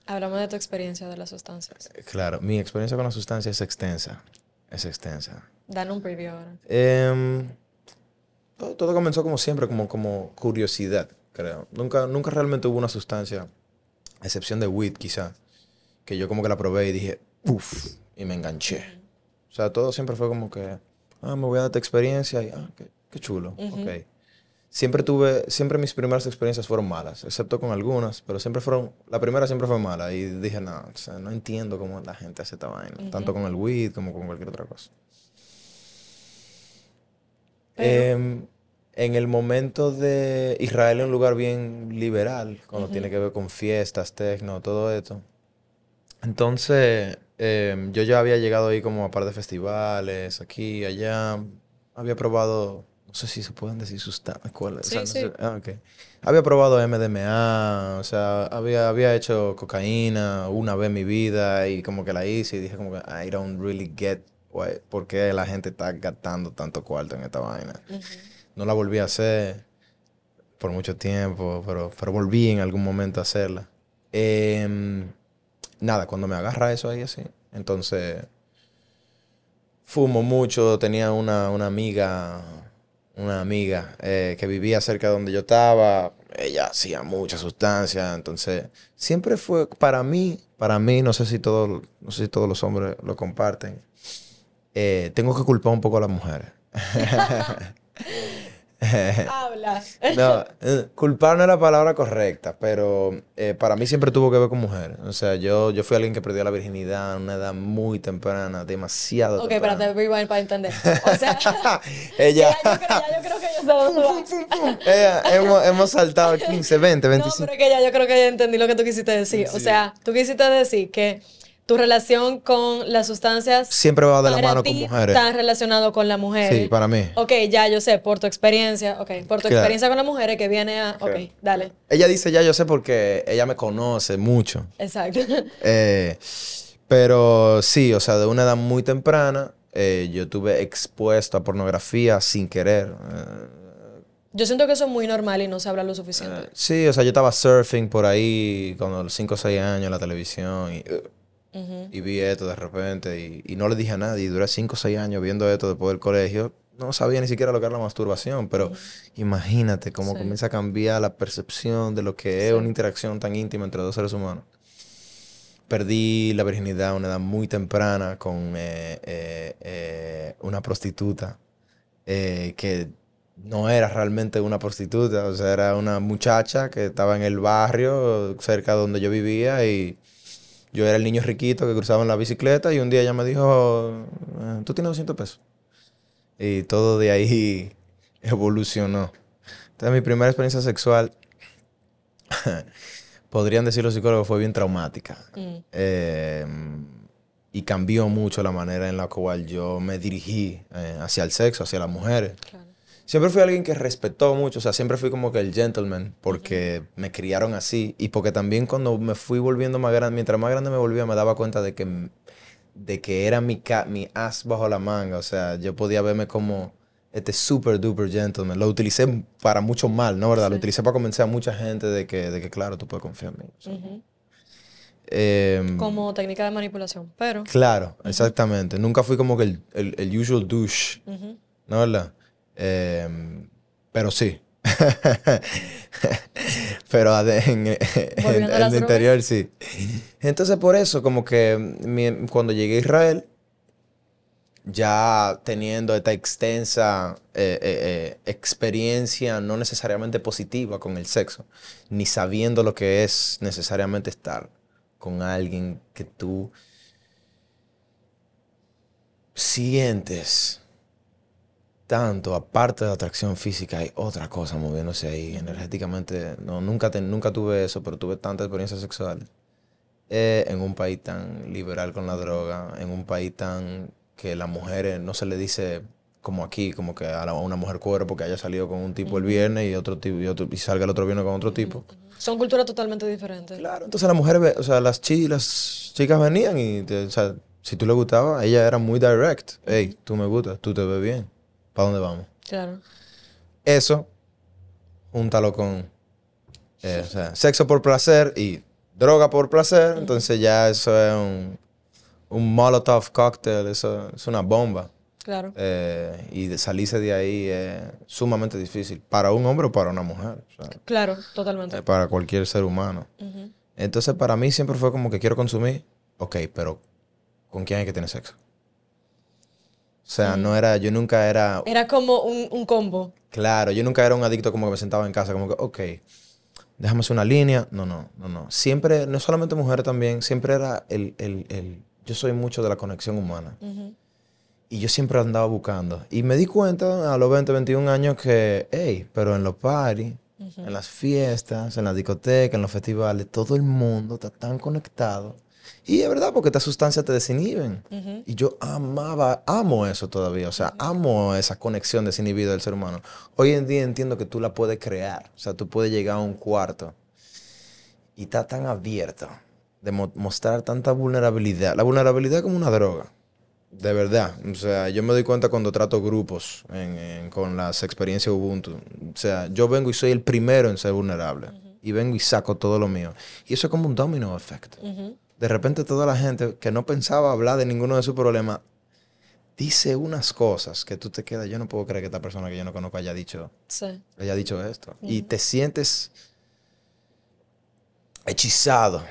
Hablamos de tu experiencia de las sustancias. claro, mi experiencia con la sustancia es extensa. Es extensa. Danos un preview ahora. Em, todo, todo comenzó como siempre, como, como curiosidad, creo. Nunca, nunca realmente hubo una sustancia, a excepción de weed quizá, que yo como que la probé y dije, uff, y me enganché. O sea, todo siempre fue como que, ah, me voy a dar esta experiencia y, ah, qué, qué chulo, ok. Siempre tuve, siempre mis primeras experiencias fueron malas, excepto con algunas, pero siempre fueron, la primera siempre fue mala y dije, no, o sea, no entiendo cómo la gente hace esta vaina, tanto con el weed como con cualquier otra cosa. Pero- Em, en el momento de Israel es un lugar bien liberal, cuando tiene que ver con fiestas, tecno, todo esto. Entonces, em, yo ya había llegado ahí como a par de festivales, aquí, allá. Había probado, sé si se pueden decir sustancias, ¿cuáles? O sea, Sí, no sí. sé- ah. Había probado MDMA, o sea, había, había hecho cocaína una vez en mi vida y como que la hice y dije como que I don't really get why- por qué la gente está gastando tanto cuarto en esta vaina. No la volví a hacer por mucho tiempo, pero, pero volví en algún momento a hacerla. Em, nada, cuando me agarra eso ahí así, entonces fumo mucho, tenía una, una amiga, una amiga eh, que vivía cerca de donde yo estaba, ella hacía mucha sustancia, entonces siempre fue para mí, para mí, no sé si todo, no sé si todos los hombres lo comparten, eh, tengo que culpar un poco a las mujeres. Habla. No, eh, culpar no es la palabra correcta, pero eh, para mí siempre tuvo que ver con mujeres. O sea, yo, yo fui alguien que perdió la virginidad a una edad muy temprana, demasiado Ok, temprana. espérate, rewind para entender. O sea, Ella, ya yo, creo, que yo ella- hemos, hemos saltado 15, 20, No, 25. pero es que ya yo creo que ya entendí lo que tú quisiste decir. O sea, tú quisiste decir que tu relación con las sustancias Siempre va de la mano con mujeres. está relacionado con las mujeres. Sí, para mí. Ok, ya yo sé, por tu experiencia, ok, por tu Claro. experiencia con las mujeres que viene a... Ok, Claro. dale, Ella dice ya, yo sé porque ella me conoce mucho. exacto. Eh, pero sí, o sea, de una edad muy temprana, eh, yo tuve expuesto a pornografía sin querer. Eh, Yo siento que eso es muy normal y no se habla lo suficiente. Sí, o sea, yo estaba surfing por ahí cuando a los 5 o 6 años en la televisión y, uh, y vi esto de repente y, y no le dije a nadie. Y duré 5 o 6 años viendo esto después del colegio. No sabía ni siquiera lo que era la masturbación, pero imagínate cómo Sí. comienza a cambiar la percepción de lo que es una interacción tan íntima entre dos seres humanos. Perdí la virginidad a una edad muy temprana con eh, eh, eh, una prostituta que no era realmente una prostituta, o sea, era una muchacha que estaba en el barrio cerca de donde yo vivía y yo era el niño riquito que cruzaba en la bicicleta y un día ella me dijo, "Eh, tú tienes 200 pesos. Y todo de ahí evolucionó. Entonces mi primera experiencia sexual, podrían decir los psicólogos, fue bien traumática. Mm. Eh, y cambió mucho la manera en la cual yo me dirigí eh, hacia el sexo, hacia las mujeres. Claro. Siempre fui alguien que respetó mucho, o sea, siempre fui como que el gentleman, porque me criaron así y porque también cuando me fui volviendo más grande, mientras más grande me volvía, me daba cuenta de que, de que era mi, ca- mi as bajo la manga, o sea, yo podía verme como este super duper gentleman. Lo utilicé para mucho mal, ¿no? ¿Verdad? Lo utilicé para convencer a mucha gente de que, de que claro, tú puedes confiar en mí. o sea. Ujú. Em, Como técnica de manipulación, pero... Claro, exactamente. Nunca fui como que el, el, el usual douche, ujú. ¿no verdad? Em, pero sí. pero en, el drogas. interior sí. Entonces por eso, como que mi- cuando llegué a Israel, ya teniendo esta extensa eh, eh, eh, experiencia no necesariamente positiva con el sexo, ni sabiendo lo que es necesariamente estar con alguien que tú sientes tanto, aparte de la atracción física, hay otra cosa moviéndose ahí energéticamente. No, nunca, te- nunca tuve eso, pero tuve tantas experiencias sexuales. Eh, en un país tan liberal con la droga, en un país tan que las mujeres no se le dice como aquí, como que a, la- a una mujer cuerpo que haya salido con un tipo el viernes y otro tipo y, otro, y salga el otro viernes con otro tipo. Son culturas totalmente diferentes. Claro, entonces las mujeres, o sea, las, chi, las chicas venían y, te- o sea, si tú le gustabas, ella era muy direct. Hey, tú me gustas, tú te ves bien. ¿Para dónde vamos? Claro. Eso, júntalo con, eh, o sea, sexo por placer y droga por placer. Entonces ya eso es un, un Molotov cocktail, eso es una bomba. Claro. Eh, y de salirse de ahí es sumamente difícil para un hombre o para una mujer. Claro, totalmente. eh, para cualquier ser humano. Entonces, para mí siempre fue como que quiero consumir. Ok, pero ¿con quién hay que tener sexo? O sea, no era, yo nunca era, Era como un, un combo. claro, yo nunca era un adicto como que me sentaba en casa, como que, ok, déjame hacer una línea. No, no, no, no. Siempre, no solamente mujeres también, siempre era el, el, el, yo soy mucho de la conexión humana. Y yo siempre andaba buscando. Y me di cuenta a los 20, 21 años que, hey, pero en los parties, en las fiestas, en las discotecas, en los festivales, todo el mundo está tan conectado. Y es verdad, porque estas sustancias te desinhiben. Ujú. Y yo amaba, amo eso todavía. O sea, amo esa conexión desinhibida del ser humano. Hoy en día entiendo que tú la puedes crear. O sea, tú puedes llegar a un cuarto y está tan abierto de mo- mostrar tanta vulnerabilidad. La vulnerabilidad es como una droga. De verdad. O sea, yo me doy cuenta cuando trato grupos en- en- con las experiencias Ubuntu. O sea, yo vengo y soy el primero en ser vulnerable. Y vengo y saco todo lo mío. Y eso es como un domino effect. De repente toda la gente que no pensaba hablar de ninguno de sus problemas dice unas cosas que tú te quedas. Yo no puedo creer que esta persona que yo no conozco haya dicho, Sí. haya dicho esto. Y te sientes hechizado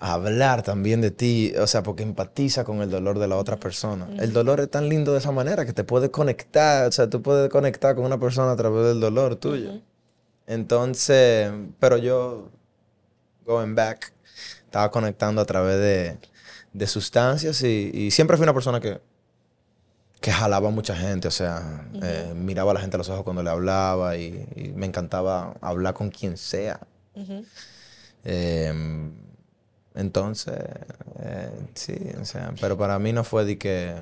a hablar también de ti, o sea, porque empatiza con el dolor de la otra persona. El dolor es tan lindo de esa manera que te puede conectar, o sea, tú puedes conectar con una persona a través del dolor tuyo. Entonces, pero yo, going back, estaba conectando a través de, de sustancias y, y siempre fui una persona que, que jalaba a mucha gente, o sea, eh, miraba a la gente a los ojos cuando le hablaba y, y me encantaba hablar con quien sea. Ujú. Eh, entonces, eh, sí, o sea, pero para mí no fue de que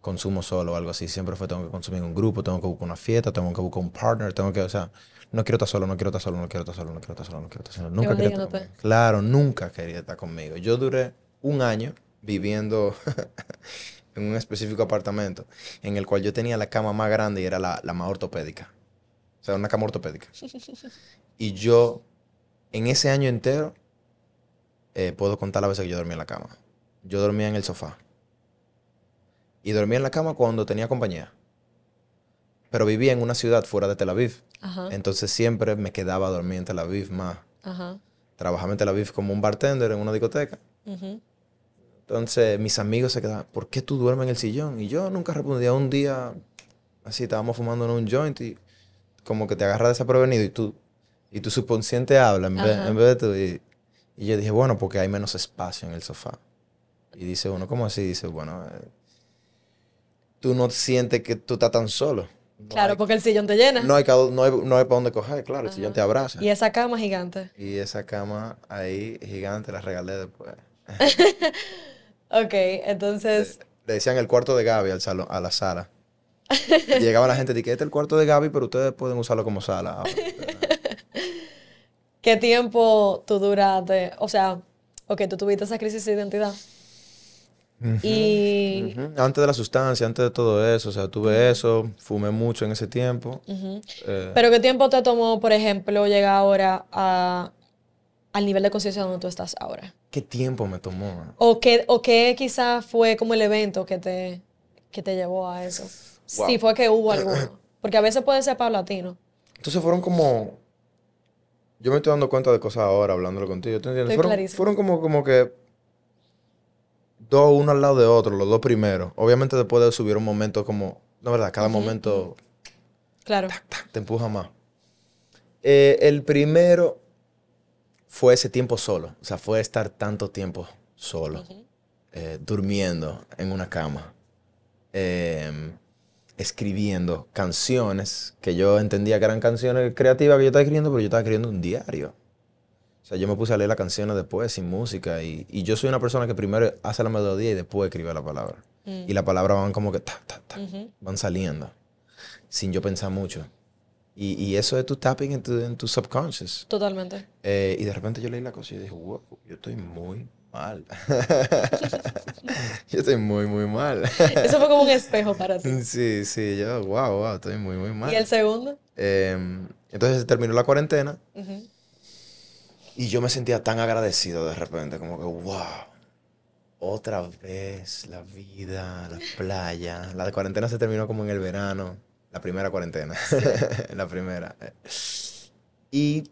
consumo solo o algo así. Siempre fue tengo que consumir en un grupo, tengo que buscar una fiesta, tengo que buscar un partner, tengo que, o sea, no quiero estar solo, no quiero estar solo, no quiero estar solo, no quiero estar solo, no quiero estar solo. Nunca quería estar conmigo. Claro, nunca quería estar conmigo. Yo duré un año viviendo en un específico apartamento en el cual yo tenía la cama más grande y era la, la más ortopédica. O sea, una cama ortopédica. Y yo, en ese año entero, eh, puedo contar las veces que yo dormía en la cama. Yo dormía en el sofá. Y dormía en la cama cuando tenía compañía. Pero vivía en una ciudad fuera de Tel Aviv. Ajá. Entonces siempre me quedaba a dormir en Tel Aviv más. Ajá. Trabajaba en Tel Aviv como un bartender en una discoteca. Entonces mis amigos se quedaban, ¿por qué tú duermes en el sillón? Y yo nunca respondía. Un día, así, estábamos fumando en un joint y como que te agarra desprevenido y tú, y tu subconsciente habla en vez, en vez de tú. Y, y yo dije, bueno, porque hay menos espacio en el sofá. Y dice uno, ¿cómo así? Dice, bueno, eh, tú no sientes que tú estás tan solo. No Claro, hay- porque el sillón te llena. no hay, no hay, no hay para dónde coger, claro, el sillón te abraza. Y esa cama gigante. Y esa cama ahí gigante la regalé después. Ok, entonces. Le decían el cuarto de Gaby al salón, a la sala. Llegaba la gente y dije, este es el cuarto de Gaby, pero ustedes pueden usarlo como sala. ahora". ¿Qué tiempo tú duraste? O sea, ok, tú tuviste esa crisis de identidad. Y. Ujú. Antes de la sustancia, antes de todo eso, o sea, tuve eso, fumé mucho en ese tiempo. Ujú. Eh, Pero ¿qué tiempo te tomó, por ejemplo, llegar ahora a, al nivel de conciencia donde tú estás ahora? ¿Qué tiempo me tomó? ¿O qué, o qué quizás fue como el evento que te, que te llevó a eso? Wow. Si fue que hubo alguno. Porque a veces puede ser paulatino. Entonces fueron como... Yo me estoy dando cuenta de cosas ahora, hablándolo contigo. ¿Te entiendes? Estoy Fueron, fueron como, como que... Dos, uno al lado de otro, los dos primeros. Obviamente después de subir un momento como... No, verdad, cada momento Claro. tac, te empuja más. Eh, el primero fue ese tiempo solo. O sea, fue estar tanto tiempo solo. eh, durmiendo en una cama. eh, escribiendo canciones que yo entendía que eran canciones creativas que yo estaba escribiendo, pero yo estaba escribiendo un diario. O sea, yo me puse a leer las canciones después, sin música. Y, y yo soy una persona que primero hace la melodía y después escribe la palabra. Y las palabras van como que ta, ta, ta, van saliendo. Sin yo pensar mucho. Y, y eso es tu tapping en tu, en tu subconscious. Totalmente. Eh, y de repente yo leí la cosa y dije, wow, yo estoy muy mal. yo estoy muy, muy mal. Eso fue como un espejo para ti. Sí, sí, yo, wow, wow, estoy muy, muy mal. ¿Y el segundo? Em, entonces terminó la cuarentena y yo me sentía tan agradecido de repente, como que, wow, otra vez la vida, la playa. La cuarentena se terminó como en el verano, la primera cuarentena, la primera. Y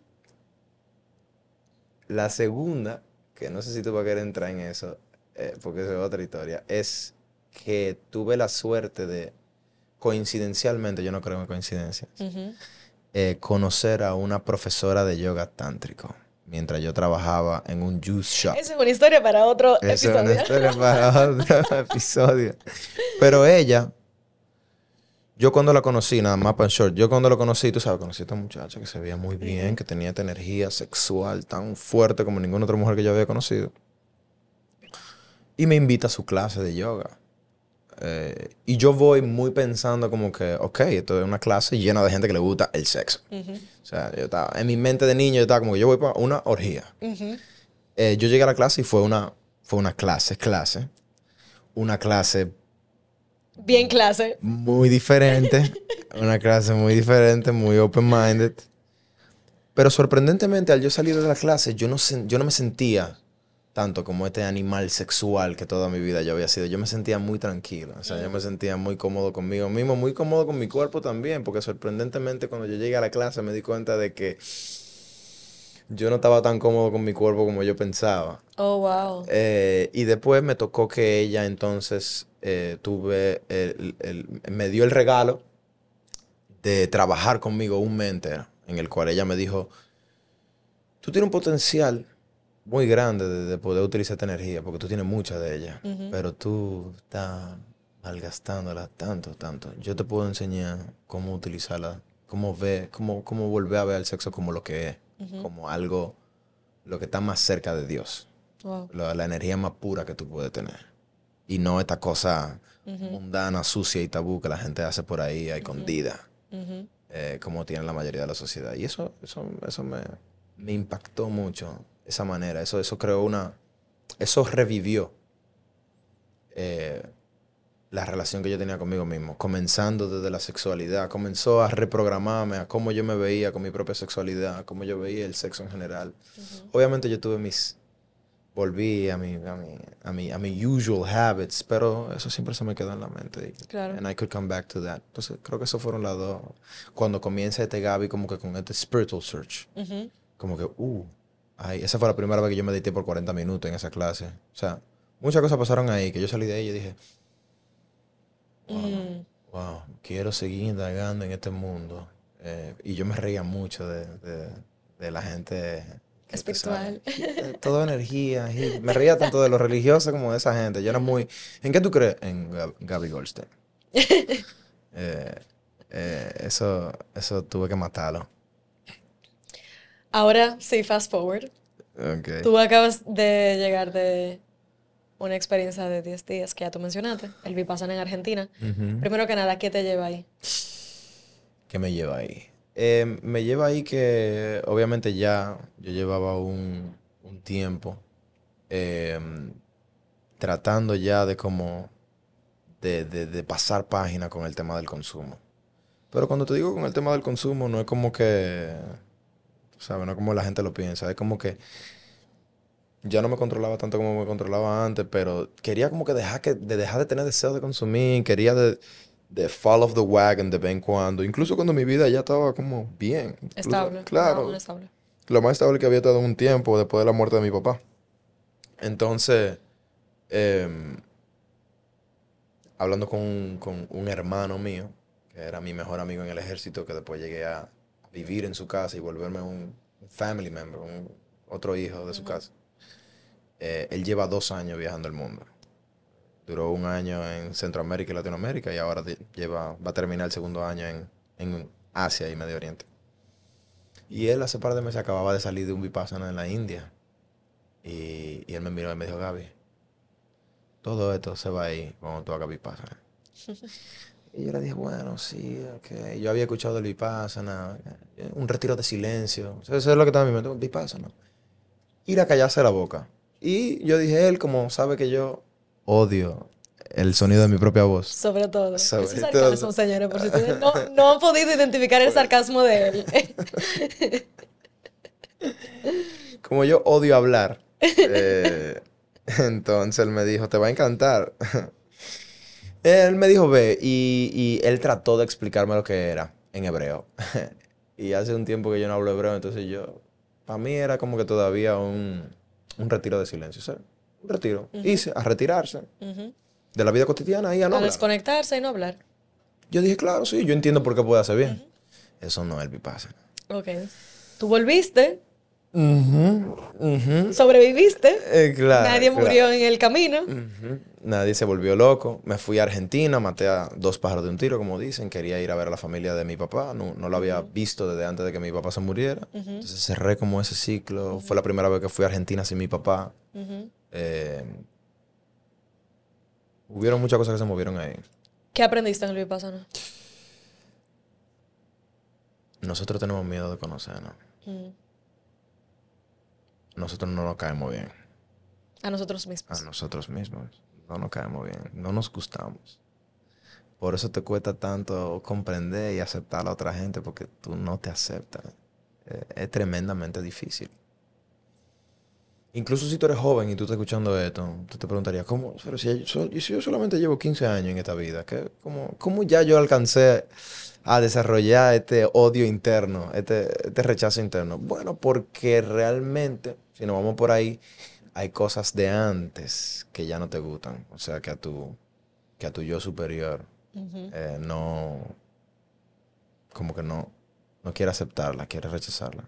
la segunda, que no sé si tú vas a querer entrar en eso, eh, porque es otra historia, es que tuve la suerte de, coincidencialmente, yo no creo en coincidencias, eh, conocer a una profesora de yoga tántrico mientras yo trabajaba en un juice shop. Esa es una historia para otro Esa episodio. es una historia para otro episodio. Pero ella, yo cuando la conocí, nada más para short, yo cuando la conocí, tú sabes, conocí a esta muchacha que se veía muy bien, que tenía esta energía sexual tan fuerte como ninguna otra mujer que yo había conocido. Y me invita a su clase de yoga. Eh, y yo voy muy pensando como que, ok, esto es una clase llena de gente que le gusta el sexo. O sea, yo estaba, en mi mente de niño, yo estaba como que yo voy para una orgía. Eh, yo llegué a la clase y fue una, fue una clase, clase. Una clase Bien clase. muy diferente. una clase muy diferente, muy open-minded. Pero sorprendentemente, al yo salir de la clase, yo no, yo no me sentía tanto como este animal sexual que toda mi vida yo había sido. Yo me sentía muy tranquilo. O sea, yo me sentía muy cómodo conmigo mismo, muy cómodo con mi cuerpo también, porque sorprendentemente cuando yo llegué a la clase me di cuenta de que yo no estaba tan cómodo con mi cuerpo como yo pensaba. Oh, wow. Eh, y después me tocó que ella entonces eh, tuve el- el- me dio el regalo de trabajar conmigo un mes entero, en el cual ella me dijo, tú tienes un potencial muy grande de, de poder utilizar esta energía, porque tú tienes mucha de ella, pero tú estás malgastándola tanto, tanto. Yo te puedo enseñar cómo utilizarla, cómo ver, cómo, cómo volver a ver el sexo como lo que es, como algo, lo que está más cerca de Dios Wow. la, la energía más pura que tú puedes tener. Y no esta cosa mundana, sucia y tabú que la gente hace por ahí a escondida, eh, como tiene la mayoría de la sociedad. Y eso, eso, eso me, me impactó mucho, esa manera. Eso, eso creó una... Eso revivió eh, la relación que yo tenía conmigo mismo, comenzando desde la sexualidad. Comenzó a reprogramarme a cómo yo me veía con mi propia sexualidad, a cómo yo veía el sexo en general. Obviamente yo tuve mis... Volví a mi, a, mi, a, mi, a mi usual habits, pero eso siempre se me quedó en la mente. y- Claro. And I could come back to that. Entonces creo que esos fueron las dos. Cuando comienza este Gaby como que con este spiritual search. Ujú. Como que, uh, ay, esa fue la primera vez que yo medité por 40 minutos en esa clase. O sea, muchas cosas pasaron ahí que yo salí de ahí y dije, Mm. wow, quiero seguir indagando en este mundo. Eh, y yo me reía mucho de, de, de la gente Espiritual. eh, Toda energía. y me reía tanto de los religiosos como de esa gente. Yo era muy... ¿En qué tú crees? En Gab- Gaby Goldstein. Eh, eh, eso, eso tuve que matarlo. Ahora sí, fast forward. Ok. Tú acabas de llegar de una experiencia de 10 días que ya tú mencionaste, el Vipassana en Argentina. Primero que nada, ¿qué te lleva ahí? ¿Qué me lleva ahí? Eh, me lleva ahí que obviamente ya yo llevaba un, un tiempo eh, tratando ya de como de, de- de pasar página con el tema del consumo. Pero cuando te digo con el tema del consumo, no es como que, ¿sabes? No como la gente lo piensa. Es como que ya no me controlaba tanto como me controlaba antes, pero quería como que dejar, que, de dejar de tener deseo de consumir, quería de, de fall off the wagon de vez en cuando, incluso cuando mi vida ya estaba como bien. Incluso- Estable. Claro, No, estable. lo más estable que había estado un tiempo después de la muerte de mi papá. Entonces, em, hablando con, con un hermano mío, que era mi mejor amigo en el ejército, que después llegué a vivir en su casa y volverme un un family member, un otro hijo de su casa. Eh, él lleva dos años viajando el mundo. Duró un año en Centroamérica y Latinoamérica y ahora lleva, va a terminar el segundo año en, en Asia y Medio Oriente. Y él hace par de meses acababa de salir de un vipassana en la India. Y, y él me miró y me dijo, Gaby, todo esto se va a ir cuando tú hagas Vipassana. Y yo le dije, bueno, sí, ok. Yo había escuchado del Vipassana, eh, un retiro de silencio. Eso es lo que estaba en mi mente, Vipassana. Ir a callarse la boca. Y yo dije, él, como sabe que yo odio el sonido de mi propia voz. Sobre todo. Sobre Eso es sarcasmo, todo. señores, por si ustedes no, no han podido identificar el sarcasmo de él. Como yo odio hablar, eh, entonces él me dijo, te va a encantar. Él me dijo, ve, y, y él trató de explicarme lo que era en hebreo. y hace un tiempo que yo no hablo hebreo, entonces yo, para mí era como que todavía un, un retiro de silencio, ¿sabes? Un retiro. Hice a retirarse de la vida cotidiana y a no a hablar. desconectarse y no hablar. Yo dije, claro, sí, yo entiendo por qué puede hacer bien. Eso no es el Vipassana. Ok. Tú volviste, Sobreviviste, Eh, claro, nadie claro. murió en el camino. Nadie se volvió loco. Me fui a Argentina, maté a dos pájaros de un tiro, como dicen. Quería ir a ver a la familia de mi papá. No, no lo había visto desde antes de que mi papá se muriera. Entonces cerré como ese ciclo. Fue la primera vez que fui a Argentina sin mi papá. Eh, hubieron muchas cosas que se movieron ahí. ¿Qué aprendiste en el Vipassana? Nosotros tenemos miedo de conocernos. Nosotros no nos caemos bien. A nosotros A mismos. nosotros mismos. No nos caemos bien. No nos gustamos. Por eso te cuesta tanto comprender y aceptar a la otra gente porque tú no te aceptas. Eh, es tremendamente difícil. Incluso si tú eres joven y tú estás escuchando esto, tú te preguntarías, ¿cómo? Pero yo, si yo solamente llevo 15 años en esta vida, ¿qué, cómo, cómo ya yo alcancé a desarrollar este odio interno, este, este rechazo interno? Bueno, porque realmente, si nos vamos por ahí, hay cosas de antes que ya no te gustan. O sea, que a tu, que a tu yo superior eh, no, como que no, no quiere aceptarla, quiere rechazarla.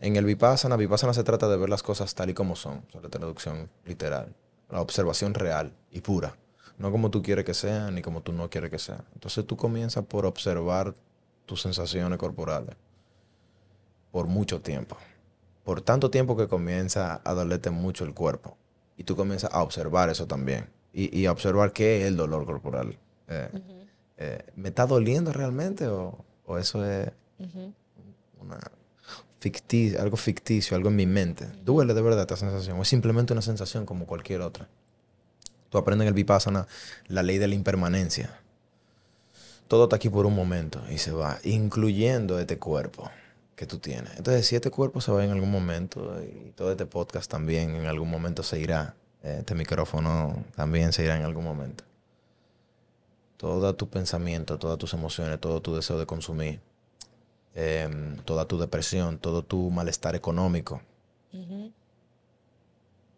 En el Vipassana, Vipassana se trata de ver las cosas tal y como son, o sea, la traducción literal, la observación real y pura, no como tú quieres que sea ni como tú no quieres que sea. Entonces tú comienzas por observar tus sensaciones corporales por mucho tiempo, por tanto tiempo que comienza a dolerte mucho el cuerpo y tú comienzas a observar eso también y, y a observar qué es el dolor corporal. Eh, eh, ¿Me está doliendo realmente o, o eso es una ficti- algo ficticio, algo en mi mente? ¿Duele de verdad esta sensación o es simplemente una sensación como cualquier otra? Tú aprendes en el Vipassana la ley de la impermanencia. Todo está aquí por un momento y se va, incluyendo este cuerpo que tú tienes. Entonces, si este cuerpo se va en algún momento y todo este podcast también en algún momento se irá, este micrófono también se irá en algún momento. Todo tu pensamiento, todas tus emociones, todo tu deseo de consumir, em, toda tu depresión, todo tu malestar económico,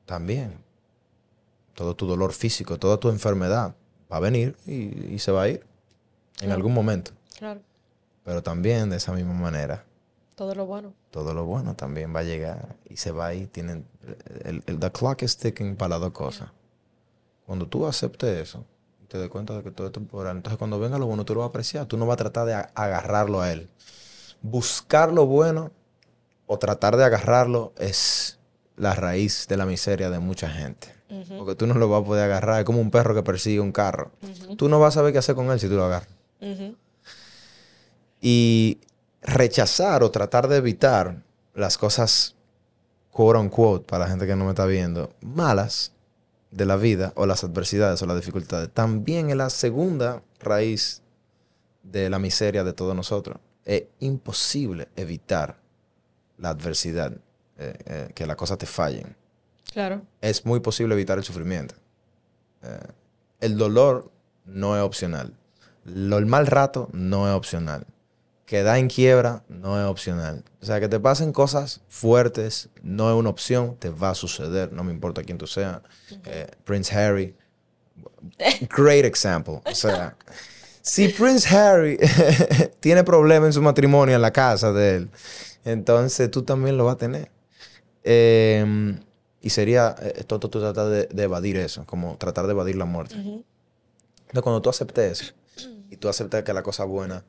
también. Todo tu dolor físico, toda tu enfermedad va a venir y, y se va a ir en Claro. algún momento. Claro. Pero también de esa misma manera, Todo lo bueno. todo lo bueno también va a llegar y se va a ir. Tienen, el, el- the clock is ticking para las dos cosas. Cuando tú aceptes eso te des cuenta de que todo es temporal, entonces cuando venga lo bueno tú lo vas a apreciar. Tú no vas a tratar de agarrarlo a él. Buscar lo bueno o tratar de agarrarlo es la raíz de la miseria de mucha gente. Porque tú no lo vas a poder agarrar. Es como un perro que persigue un carro. Tú no vas a saber qué hacer con él si tú lo agarras. Ujú. Y rechazar o tratar de evitar las cosas, quote unquote, para la gente que no me está viendo, malas de la vida o las adversidades o las dificultades, también es la segunda raíz de la miseria de todos nosotros. Es imposible evitar la adversidad, eh, eh, que las cosas te fallen. Claro. Es muy posible evitar el sufrimiento. Eh, el dolor no es opcional. Lo- el mal rato no es opcional. Quedar en quiebra no es opcional. O sea, que te pasen cosas fuertes no es una opción, te va a suceder, no me importa quién tú seas. Eh, Prince Harry, great example. O sea, si Prince Harry tiene problemas en su matrimonio en la casa de él, entonces tú también lo vas a tener. Eh, y sería eh, tonto tú tratar de, de evadir eso, como tratar de evadir la muerte. Ujú. Entonces, cuando tú aceptes eso y tú aceptas que las cosas buenas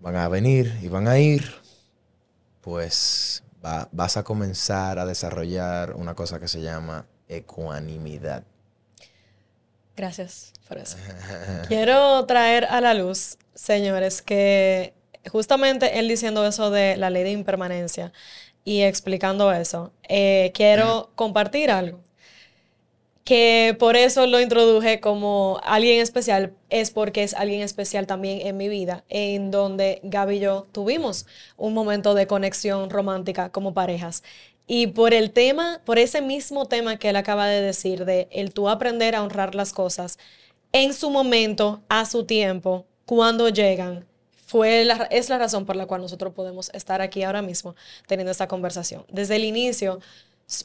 van a venir y van a ir, pues va- vas a comenzar a desarrollar una cosa que se llama ecuanimidad. Gracias por eso. Quiero traer a la luz, señores, que justamente él diciendo eso de la ley de impermanencia y explicando eso, eh, quiero compartir algo que por eso lo introduje como alguien especial, es porque es alguien especial también en mi vida, en donde Gaby y yo tuvimos un momento de conexión romántica como parejas. Y por el tema, por ese mismo tema que él acaba de decir, de el tú aprender a honrar las cosas en su momento, a su tiempo, cuando llegan, fue es la razón por la cual nosotros podemos estar aquí ahora mismo teniendo esta conversación. Desde el inicio,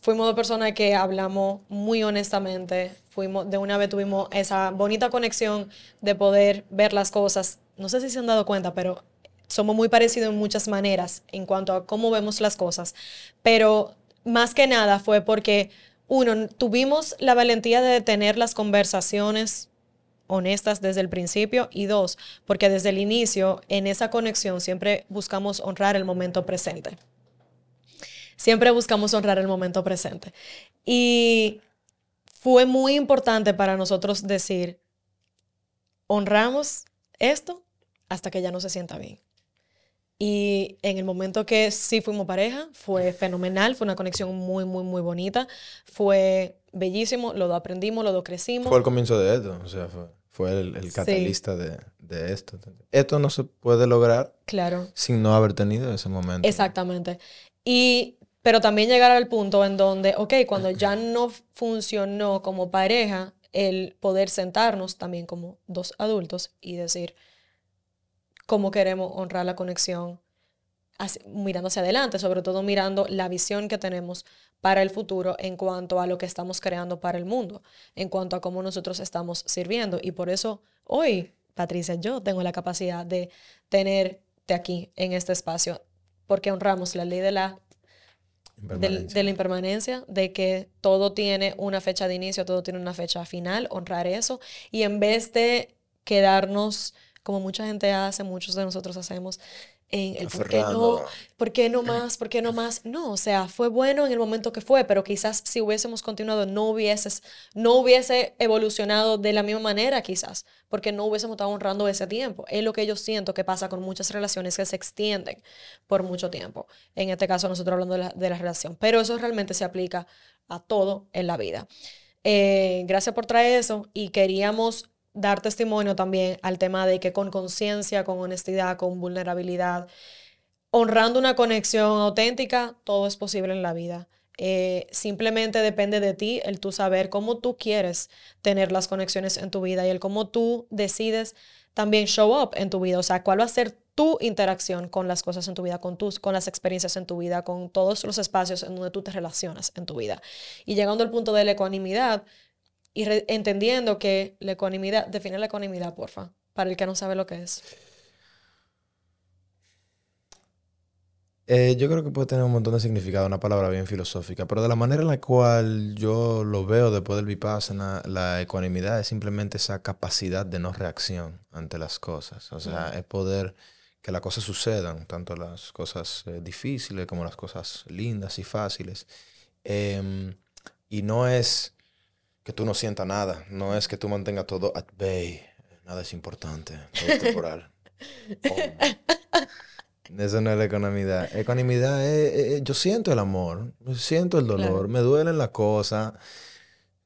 fuimos dos personas que hablamos muy honestamente, fuimos, de una vez tuvimos esa bonita conexión de poder ver las cosas. No sé si se han dado cuenta, pero somos muy parecidos en muchas maneras en cuanto a cómo vemos las cosas. Pero más que nada fue porque, uno, tuvimos la valentía de tener las conversaciones honestas desde el principio y dos, porque desde el inicio en esa conexión siempre buscamos honrar el momento presente. Siempre buscamos honrar el momento presente. Y fue muy importante para nosotros decir, honramos esto hasta que ya no se sienta bien. Y en el momento que sí fuimos pareja, fue fenomenal, fue una conexión muy, muy, muy bonita, fue bellísimo, lo aprendimos, lo crecimos. Fue el comienzo de esto, o sea, fue, el, el, catalista de, de, esto. Esto no se puede lograr claro. sin no haber tenido ese momento. Exactamente. Y pero también llegar al punto en donde, ok, cuando ya no funcionó como pareja, el poder sentarnos también como dos adultos y decir cómo queremos honrar la conexión mirando hacia adelante, sobre todo mirando la visión que tenemos para el futuro en cuanto a lo que estamos creando para el mundo, en cuanto a cómo nosotros estamos sirviendo. Y por eso hoy, Patricia, yo tengo la capacidad de tenerte aquí en este espacio, porque honramos la ley de la de la impermanencia, de que todo tiene una fecha de inicio, todo tiene una fecha final, honrar eso. Y en vez de quedarnos, como mucha gente hace, muchos de nosotros hacemos, en el por qué no, por qué no más, por qué no más. No, o sea, fue bueno en el momento que fue, pero quizás si hubiésemos continuado no hubieses, no hubiese evolucionado de la misma manera quizás, porque no hubiésemos estado honrando ese tiempo. Es lo que yo siento que pasa con muchas relaciones que se extienden por mucho tiempo. En este caso nosotros hablando de la, de la relación, pero eso realmente se aplica a todo en la vida. Eh, gracias por traer eso y queríamos dar testimonio también al tema de que con conciencia, con honestidad, con vulnerabilidad, honrando una conexión auténtica, todo es posible en la vida. Eh, simplemente depende de ti el tú saber cómo tú quieres tener las conexiones en tu vida y el cómo tú decides también show up en tu vida, o sea, cuál va a ser tu interacción con las cosas en tu vida, con tus, con las experiencias en tu vida, con todos los espacios en donde tú te relacionas en tu vida. Y llegando al punto de la ecuanimidad, y entendiendo que la ecuanimidad, define la ecuanimidad, porfa, para el que no sabe lo que es. Eh, yo creo que puede tener un montón de significado, una palabra bien filosófica, pero de la manera en la cual yo lo veo después del vipassana, la ecuanimidad es simplemente esa capacidad de no reacción ante las cosas. O sea, es poder que las cosas sucedan, tanto las cosas eh, difíciles como las cosas lindas y fáciles. Em, y no es que tú no sientas nada. No es que tú mantengas todo at bay. Nada es importante. Todo es temporal. Eso no es la economidad. Economidad es, yo siento el amor, siento el dolor, me duelen las cosas.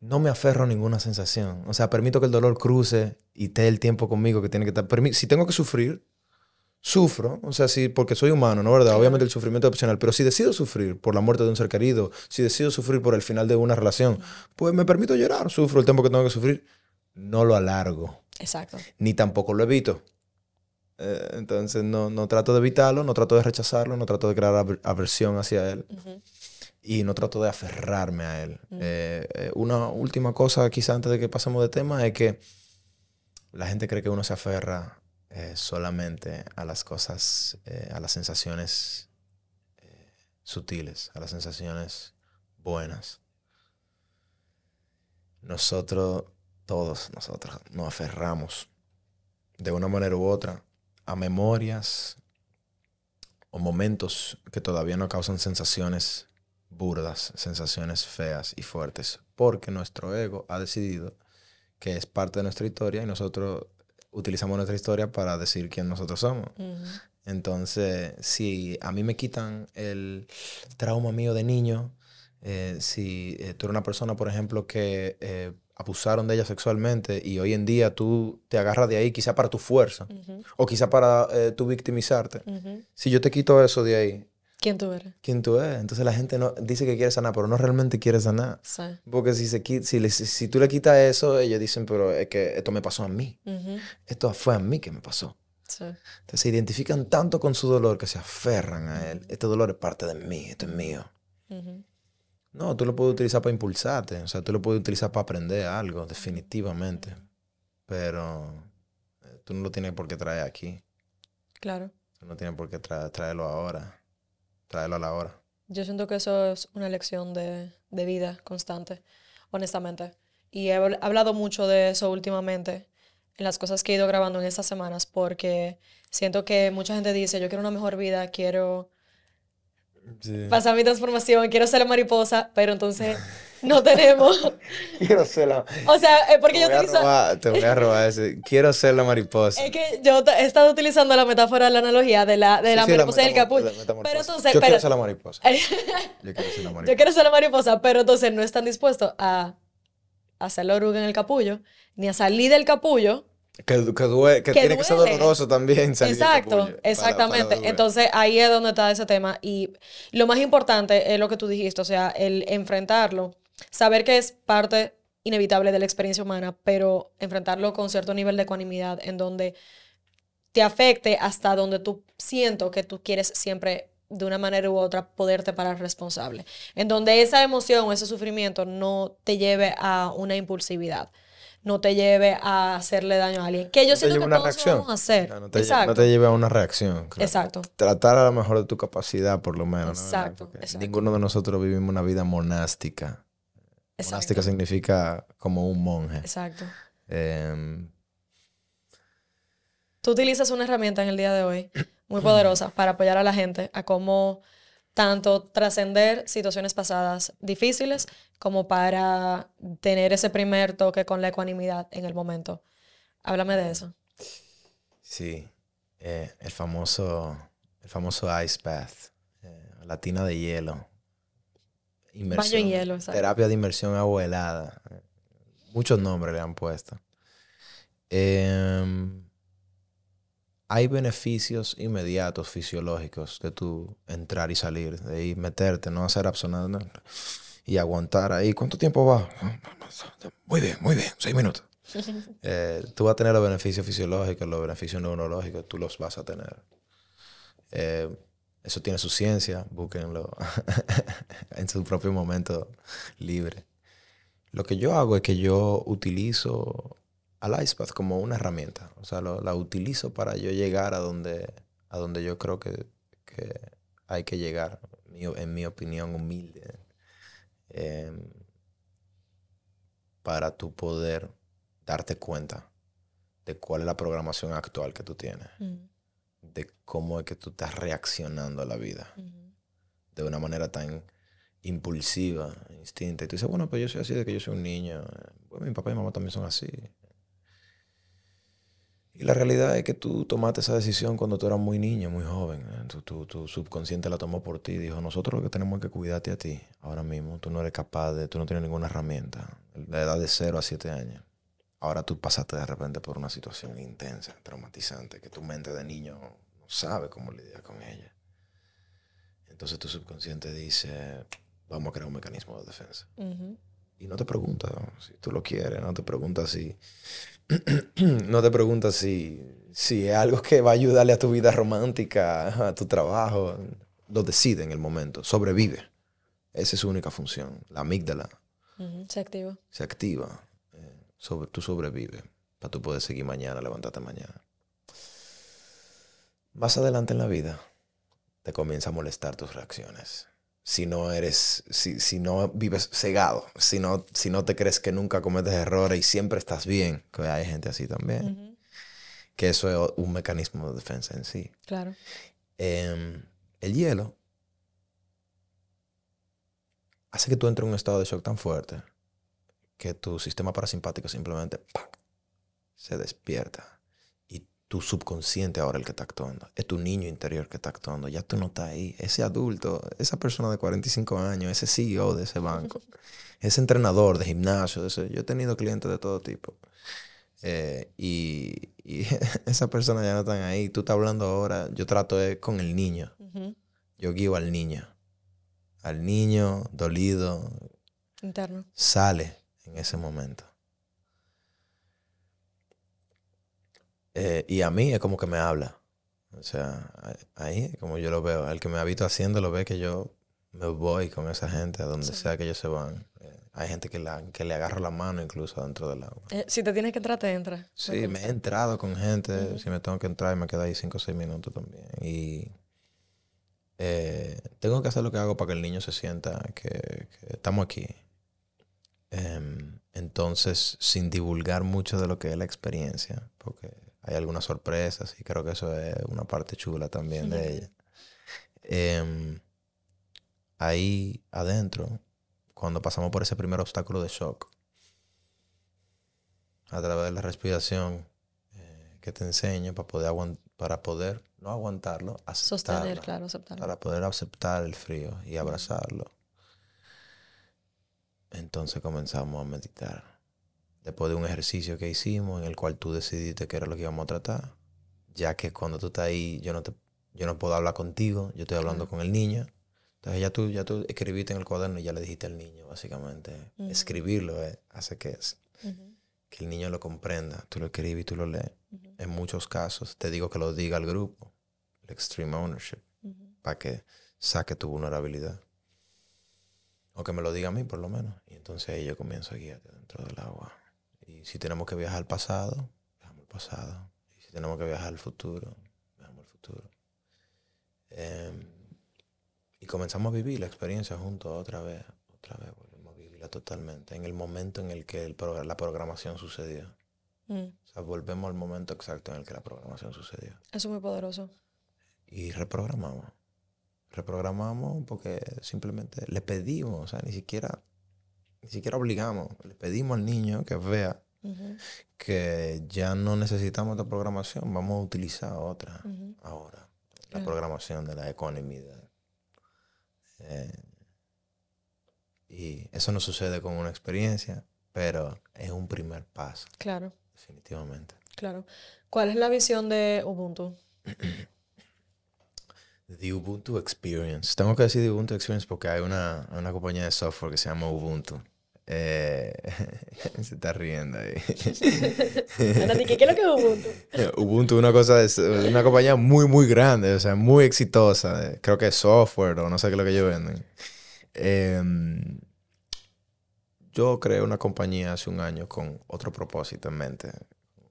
No me aferro a ninguna sensación. O sea, permito que el dolor cruce y esté el tiempo conmigo que tiene que estar. Si tengo que sufrir, sufro, o sea, sí, porque soy humano, ¿no? ¿Verdad? Obviamente el sufrimiento es opcional, pero si decido sufrir por la muerte de un ser querido, si decido sufrir por el final de una relación, pues me permito llorar, sufro el tiempo que tengo que sufrir, no lo alargo. Exacto. Ni tampoco lo evito. Eh, entonces no, no, trato de evitarlo, no trato de rechazarlo, no trato de crear aversión hacia él. Y no trato de aferrarme a él. Eh, eh, una última cosa, quizá antes de que pasemos de tema, es que la gente cree que uno se aferra eh, solamente a las cosas, eh, a las sensaciones eh, sutiles, a las sensaciones buenas. Nosotros, todos nosotros, nos aferramos de una manera u otra a memorias o momentos que todavía no causan sensaciones burdas, sensaciones feas y fuertes, porque nuestro ego ha decidido que es parte de nuestra historia y nosotros utilizamos nuestra historia para decir quién nosotros somos. Entonces, si a mí me quitan el trauma mío de niño, eh, si eh, tú eres una persona, por ejemplo, que eh, abusaron de ella sexualmente y hoy en día tú te agarras de ahí quizá para tu fuerza o quizá para tú victimizarte, si yo te quito eso de ahí, ¿Quién tú eres? ¿Quién tú eres? Entonces la gente no, dice que quiere sanar, pero no realmente quiere sanar. Porque si, se, si, si, tú le quitas eso, ellos dicen, pero es que esto me pasó a mí. Esto fue a mí que me pasó. Entonces se identifican tanto con su dolor que se aferran a él. Este dolor es parte de mí, esto es mío. No, tú lo puedes utilizar para impulsarte. O sea, tú lo puedes utilizar para aprender algo, definitivamente. Pero eh, tú no lo tienes por qué traer aquí. Claro. Tú no tienes por qué traerlo ahora traerlo a la hora. Yo siento que eso es una lección de, de vida constante, honestamente. Y he hablado mucho de eso últimamente en las cosas que he ido grabando en estas semanas porque siento que mucha gente dice, yo quiero una mejor vida, quiero pasar mi transformación, quiero ser la mariposa, pero entonces no tenemos. Quiero ser la. O sea, eh, porque yo utilizo. te voy a robar ese. Quiero ser la mariposa. Es que yo he estado utilizando la metáfora, la analogía de la, de la mariposa y el capullo. Pero entonces. Yo quiero ser la mariposa. yo quiero ser la mariposa. Yo quiero ser la mariposa, pero entonces no están dispuestos a hacer la oruga en el capullo, ni a salir del capullo. Que, que, que, tiene que ser doloroso también salir Exacto, exactamente. Entonces ahí es donde está ese tema. Y lo más importante es lo que tú dijiste, o sea, el enfrentarlo saber que es parte inevitable de la experiencia humana, pero enfrentarlo con cierto nivel de ecuanimidad en donde te afecte hasta donde tú siento que tú quieres siempre de una manera u otra poderte parar responsable. En donde esa emoción o ese sufrimiento no te lleve a una impulsividad, no te lleve a hacerle daño a alguien. Que yo siento que todos reacción. vamos a hacer. No, te, no, te, lleve a una reacción. Exacto. Tratar a lo mejor de tu capacidad, por lo menos. Exacto. Ninguno de nosotros vivimos una vida monástica. Monástica significa como un monje. Exacto. Em, Tú utilizas una herramienta en el día de hoy muy poderosa para apoyar a la gente a cómo tanto trascender situaciones pasadas difíciles como para tener ese primer toque con la ecuanimidad en el momento. Háblame de eso. Sí, eh, el famoso el famoso ice bath, eh, la tina de hielo. Inmersión, hielo, Terapia de inmersión abuelada. Muchos nombres le han puesto. Em, hay beneficios inmediatos fisiológicos de tu entrar y salir, de ir, meterte, no hacer absolutamente y aguantar ahí. ¿Cuánto tiempo va? Muy bien, muy bien, seis minutos. Eh, tú vas a tener los beneficios fisiológicos, los beneficios neurológicos, tú los vas a tener. Eh, eso tiene su ciencia, búsquenlo en su propio momento libre. Lo que yo hago es que yo utilizo al icepath como una herramienta. O sea, la utilizo para yo llegar a donde, a donde yo creo que, hay que llegar, en mi opinión humilde. Em, para tu poder darte cuenta de cuál es la programación actual que tú tienes. Mm de cómo es que tú estás reaccionando a la vida de una manera tan impulsiva, instinta. Y tú dices, bueno, pues yo soy así de que yo soy un niño. Bueno, mi papá y mi mamá también son así. Y la realidad es que tú tomaste esa decisión cuando tú eras muy niño, muy joven. Tu, tu, subconsciente la tomó por ti. Dijo, nosotros lo que tenemos es que cuidarte a ti ahora mismo. Tú no eres capaz de, tú no tienes ninguna herramienta. La edad de 0 a 7 años. Ahora tú pasaste de repente por una situación intensa, traumatizante, que tu mente de niño no sabe cómo lidiar con ella. Entonces tu subconsciente dice, vamos a crear un mecanismo de defensa. Y no te pregunta si tú lo quieres, no te pregunta si, no te pregunta si, si es algo que va a ayudarle a tu vida romántica, a tu trabajo. Lo decide en el momento, sobrevive. Esa es su única función. La amígdala se activa. Se activa sobre, tú sobrevives para tú poder seguir mañana, levantarte mañana. Más adelante en la vida te comienza a molestar tus reacciones. Si no eres, si, si no vives cegado, si no, si no te crees que nunca cometes errores y siempre estás bien, que hay gente así también, que eso es un mecanismo de defensa en sí. Claro. Em, el hielo hace que tú entres en un estado de shock tan fuerte que tu sistema parasimpático simplemente ¡pac! se despierta. Y tu subconsciente ahora el que está actuando. Es tu niño interior que está actuando. Ya tú no estás ahí. Ese adulto, esa persona de 45 años, ese CEO de ese banco, ese entrenador de gimnasio, de ese, yo he tenido clientes de todo tipo. Eh, y, y esa persona ya no están ahí. Tú estás hablando ahora, yo trato de, con el niño. Yo guío al niño. Al niño dolido, Interno. sale en ese momento. Eh, y a mí es como que me habla. O sea, ahí como yo lo veo. El que me ha visto haciendo lo ve que yo me voy con esa gente a donde Sí. sea que ellos se van. Eh, hay gente que, la, que le agarro la mano incluso dentro del agua. Eh, si te tienes que entrar, te entra. Sí, me he entrado con gente. Si me tengo que entrar, me quedo ahí 5 o 6 minutos también. Y eh, tengo que hacer lo que hago para que el niño se sienta que, que estamos aquí. Em, entonces, sin divulgar mucho de lo que es la experiencia, porque hay algunas sorpresas y creo que eso es una parte chula también de ella. Em, ahí adentro, cuando pasamos por ese primer obstáculo de shock, a través de la respiración eh, que te enseño para poder, para poder no aguantarlo, aceptarlo, Sostener, claro, aceptarlo. para poder aceptar el frío y abrazarlo. Entonces comenzamos a meditar. Después de un ejercicio que hicimos en el cual tú decidiste que era lo que íbamos a tratar, ya que cuando tú estás ahí, yo no, te, yo no puedo hablar contigo, yo estoy hablando Claro. con el niño. Entonces ya tú, ya tú escribiste en el cuaderno y ya le dijiste al niño, básicamente. Escribirlo eh, hace que, es- que el niño lo comprenda. Tú lo escribes y tú lo lees. En muchos casos te digo que lo diga al grupo, el extreme ownership, para que saque tu vulnerabilidad. O que me lo diga a mí por lo menos. Y entonces ahí yo comienzo a guiarte dentro del agua. Y si tenemos que viajar al pasado, viajamos al pasado. Y si tenemos que viajar al futuro, viajamos al futuro. Em, y comenzamos a vivir la experiencia juntos otra vez, otra vez, volvemos a vivirla totalmente, en el momento en el que el progr- la programación sucedió. Mm, O sea, volvemos al momento exacto en el que la programación sucedió. Eso es muy poderoso. Y reprogramamos. Reprogramamos porque simplemente le pedimos, o sea, ni siquiera, ni siquiera obligamos. Le pedimos al niño que vea que ya no necesitamos esta programación, vamos a utilizar otra ahora. La programación de la economía. de- eh, y eso no sucede con una experiencia, pero es un primer paso, Claro, definitivamente. claro. ¿Cuál es la visión de Ubuntu? The Ubuntu Experience. Tengo que decir The Ubuntu Experience porque hay una, una compañía de software que se llama Ubuntu. Eh, se está riendo ahí. ¿qué, es lo que es Ubuntu? Ubuntu es una cosa, es una compañía muy, muy grande, o sea, muy exitosa. Creo que es software o no sé qué es lo que ellos venden. Em, yo creé una compañía hace un año con otro propósito en mente,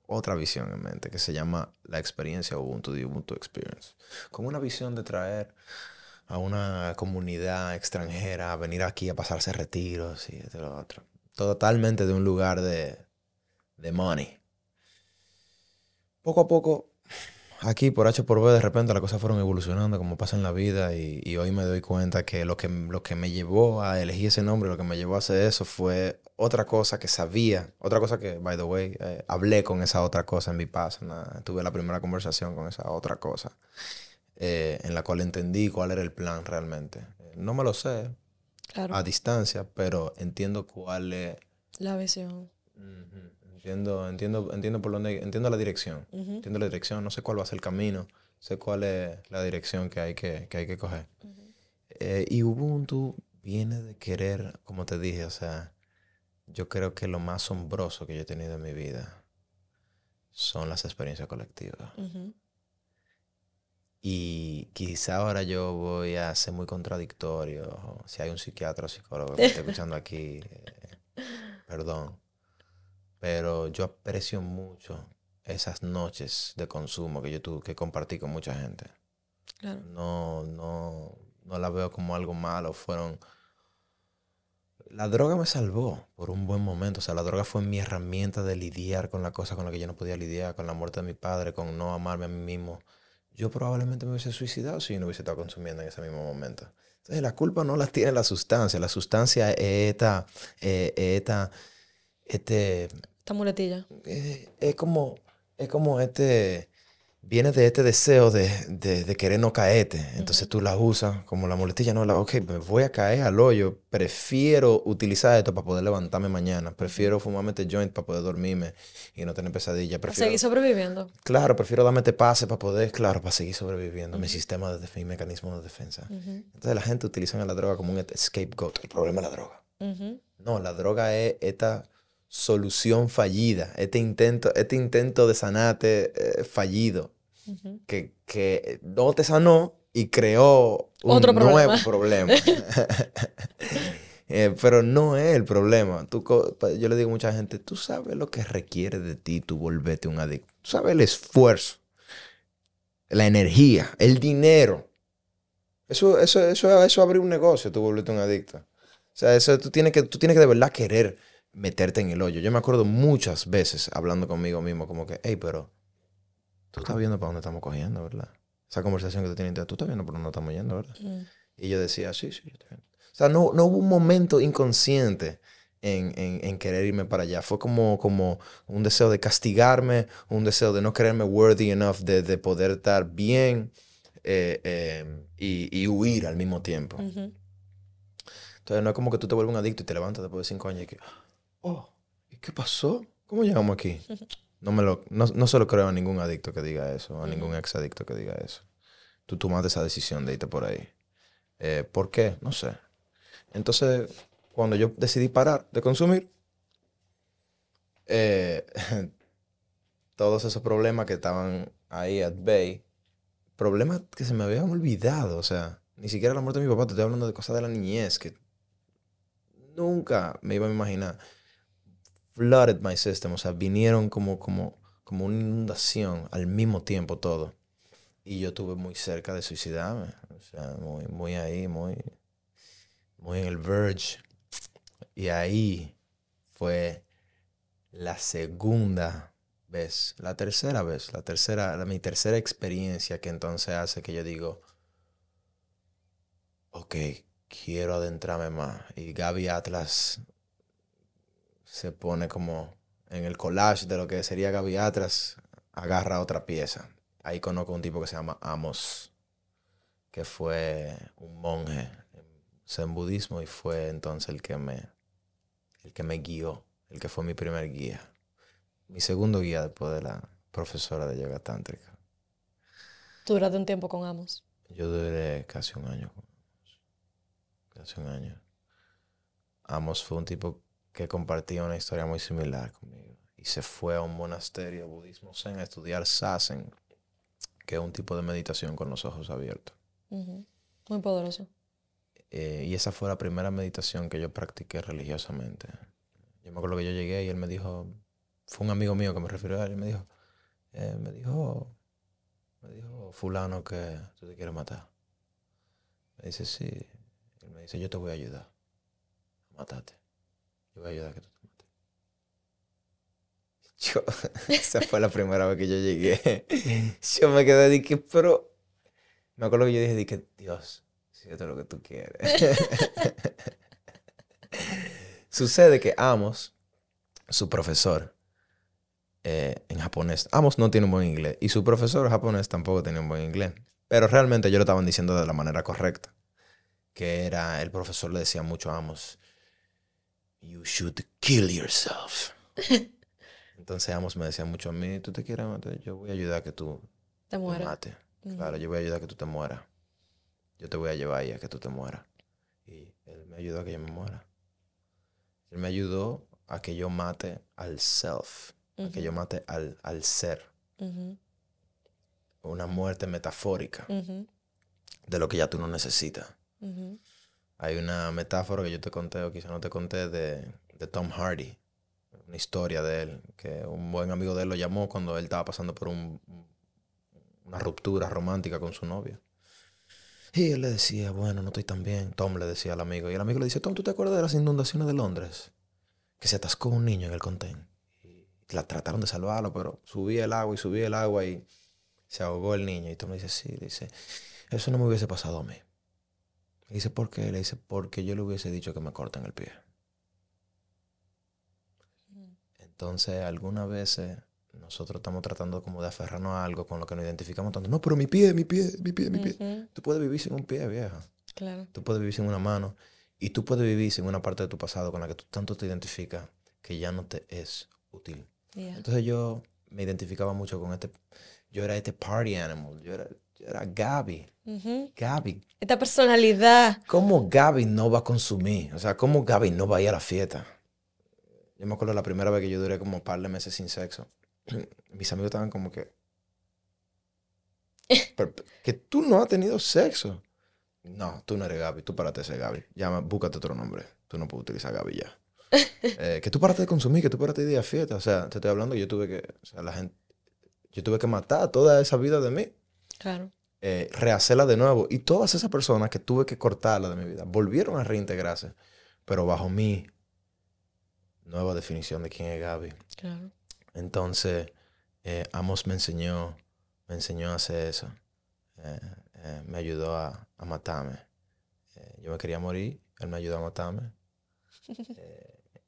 otra visión en mente, que se llama la experiencia Ubuntu, The Ubuntu Experience. Con una visión de traer a una comunidad extranjera a venir aquí a pasarse retiros y de lo otro. Totalmente de un lugar de, de money. Poco a poco, aquí por H por B, de repente las cosas fueron evolucionando como pasa en la vida y, y hoy me doy cuenta que lo, que lo que me llevó a elegir ese nombre, lo que me llevó a hacer eso fue otra cosa que sabía, otra cosa que, by the way, eh, hablé con esa otra cosa en mi paso. Tuve la primera conversación con esa otra cosa eh, en la cual entendí cuál era el plan realmente. No me lo sé Claro, a distancia, pero entiendo cuál es... la visión. Entiendo, entiendo, entiendo por dónde, entiendo la dirección. Entiendo la dirección, no sé cuál va a ser el camino, sé cuál es la dirección que hay que, que, hay que coger. ujú. Eh, y Ubuntu viene de querer, como te dije, o sea, yo creo que lo más asombroso que yo he tenido en mi vida son las experiencias colectivas. Y quizá ahora yo voy a ser muy contradictorio. Si hay un psiquiatra o psicólogo que me esté escuchando aquí, eh, perdón. Pero yo aprecio mucho esas noches de consumo que yo tuve, que compartí con mucha gente. Claro. No, no, no la veo como algo malo. Fueron. La droga me salvó por un buen momento. O sea, la droga fue mi herramienta de lidiar con la cosa con la que yo no podía lidiar, con la muerte de mi padre, con no amarme a mí mismo. Yo probablemente me hubiese suicidado si yo no hubiese estado consumiendo en ese mismo momento. Entonces, la culpa no la tiene la sustancia. La sustancia es esta, eh, esta este, Esta muletilla. eh, es como, es como este, viene de este deseo de, de, de querer no caerte. Entonces tú la usas como la muletilla, no, la, ok, me voy a caer al hoyo. Prefiero utilizar esto para poder levantarme mañana. Prefiero fumarme este joint para poder dormirme y no tener pesadilla. Prefiero, seguir sobreviviendo. claro, prefiero darme este pase para poder, claro, para seguir sobreviviendo. Mi sistema de defensa, mi mecanismo de defensa. Entonces la gente utiliza la droga como un scapegoat. El problema es la droga. No, la droga es esta solución fallida, este intento, este intento de sanarte eh, fallido, Que, que no te sanó y creó un Otro nuevo problema. problema. Eh, pero no es el problema. Tú, yo le digo a mucha gente, tú sabes lo que requiere de ti tú volverte un adicto. Tú sabes el esfuerzo, la energía, el dinero. Eso, eso, eso, eso abre un negocio, tú volverte un adicto. O sea, eso tú tienes que, tú tienes que de verdad querer meterte en el hoyo. Yo me acuerdo muchas veces hablando conmigo mismo, como que, hey, pero tú estás viendo para dónde estamos cogiendo, ¿verdad? Esa conversación que tú tienes, tú estás viendo por dónde estamos yendo, ¿verdad? Mm. Y yo decía, sí, sí, yo estoy viendo. O sea, no, no hubo un momento inconsciente en, en- en querer irme para allá. Fue como, como un deseo de castigarme, un deseo de no creerme worthy enough de, de poder estar bien eh, eh, y, y huir al mismo tiempo. Entonces no es como que tú te vuelves un adicto y te levantas después de cinco años y que, oh, ¿y qué pasó? ¿Cómo llegamos aquí? No, me lo, no, no se lo creo a ningún adicto que diga eso, a ningún ex adicto que diga eso. Tú tomaste esa decisión de irte por ahí. Eh, ¿Por qué? No sé. Entonces, cuando yo decidí parar de consumir, eh, todos esos problemas que estaban ahí at bay, problemas que se me habían olvidado, o sea, ni siquiera la muerte de mi papá, te estoy hablando de cosas de la niñez que nunca me iba a imaginar. Flooded my system, o sea, vinieron como, como, como una inundación al mismo tiempo todo. Y yo estuve muy cerca de suicidarme, o sea, muy, muy ahí, muy, muy en el verge. Y ahí fue la segunda vez, la tercera vez, la tercera, la- mi tercera experiencia que entonces hace que yo digo, ok, quiero adentrarme más. Y Gaby Atlas se pone como en el collage de lo que sería Gaby Atlas, agarra otra pieza. Ahí conozco a un tipo que se llama Amos, que fue un monje en zen budismo y fue entonces el que me, el que me guió, el que fue mi primer guía. Mi segundo guía después de la profesora de yoga tántrica. Tú duraste un tiempo con Amos. Yo duré casi un año con Amos. Casi un año. Amos fue un tipo que compartía una historia muy similar conmigo. Y se fue a un monasterio budismo zen a estudiar sasen, que es un tipo de meditación con los ojos abiertos. Muy poderoso. Eh, y esa fue la primera meditación que yo practiqué religiosamente. Yo me acuerdo que yo llegué y él me dijo, fue un amigo mío que me refirió a él y me dijo, eh, me dijo, me dijo fulano que tú te quieres matar. Me dice, sí. Él me dice, yo te voy a ayudar a matarte. Yo voy a ayudar a que tú te mates. Yo, esa fue la primera vez que yo llegué. Yo me quedé de que, pero... Me acuerdo que yo dije, de que, Dios, si esto es lo que tú quieres. Sucede que Amos, su profesor eh, en japonés, Amos no tiene un buen inglés y su profesor japonés tampoco tenía un buen inglés. Pero realmente ellos lo estaban diciendo de la manera correcta. Que era, el profesor le decía mucho a Amos, You should kill yourself. Entonces Amos me decía mucho a mí, tú te quieres matar, yo voy a ayudar a que tú Te te mates. Claro, yo voy a ayudar a que tú te mueras. Yo te voy a llevar ahí a que tú te mueras. Y él me ayudó a que yo me muera. Él me ayudó a que yo mate al self, a que yo mate al, al ser. Una muerte metafórica de lo que ya tú no necesitas. Hay una metáfora que yo te conté o quizá no te conté de, de Tom Hardy. Una historia de él, que un buen amigo de él lo llamó cuando él estaba pasando por un- una ruptura romántica con su novia. Y él le decía, bueno, no estoy tan bien. Tom le decía al amigo. Y el amigo le dice, Tom, ¿tú te acuerdas de las inundaciones de Londres? Que se atascó un niño en el contén. La trataron de salvarlo, pero subía el agua y subía el agua y se ahogó el niño. Y Tom le dice, sí, dice, eso no me hubiese pasado a mí. Le dice, ¿por qué? Le dice, porque yo le hubiese dicho que me corten el pie. Entonces, algunas veces nosotros estamos tratando como de aferrarnos a algo con lo que nos identificamos tanto. No, pero mi pie, mi pie, mi pie, mi pie. Tú puedes vivir sin un pie, vieja. Claro. Tú puedes vivir sin una mano. Y tú puedes vivir sin una parte de tu pasado con la que tú tanto te identificas que ya no te es útil. Yeah. Entonces yo me identificaba mucho con este... Yo era este party animal. Yo era, era Gaby. Gaby. Esta personalidad. ¿Cómo Gaby no va a consumir? O sea, ¿cómo Gaby no va a ir a la fiesta? Yo me acuerdo la primera vez que yo duré como un par de meses sin sexo. Mis amigos estaban como que... "Pero, que tú no has tenido sexo. No, tú no eres Gaby. Tú párate de ser Gaby. Llama, búscate otro nombre. Tú no puedes utilizar Gaby ya. Eh, que tú párate de consumir, que tú párate de ir a fiesta. O sea, te estoy hablando, yo tuve que... O sea, la gente... Yo tuve que matar toda esa vida de mí Claro. eh, rehacerla de nuevo. Y todas esas personas que tuve que cortarla de mi vida volvieron a reintegrarse, pero bajo mi nueva definición de quién es Gaby. Claro. Entonces, eh, Amos me enseñó, me enseñó a hacer eso. Eh, eh, me ayudó a, a matarme. Yo me quería morir, él me ayudó a matarme.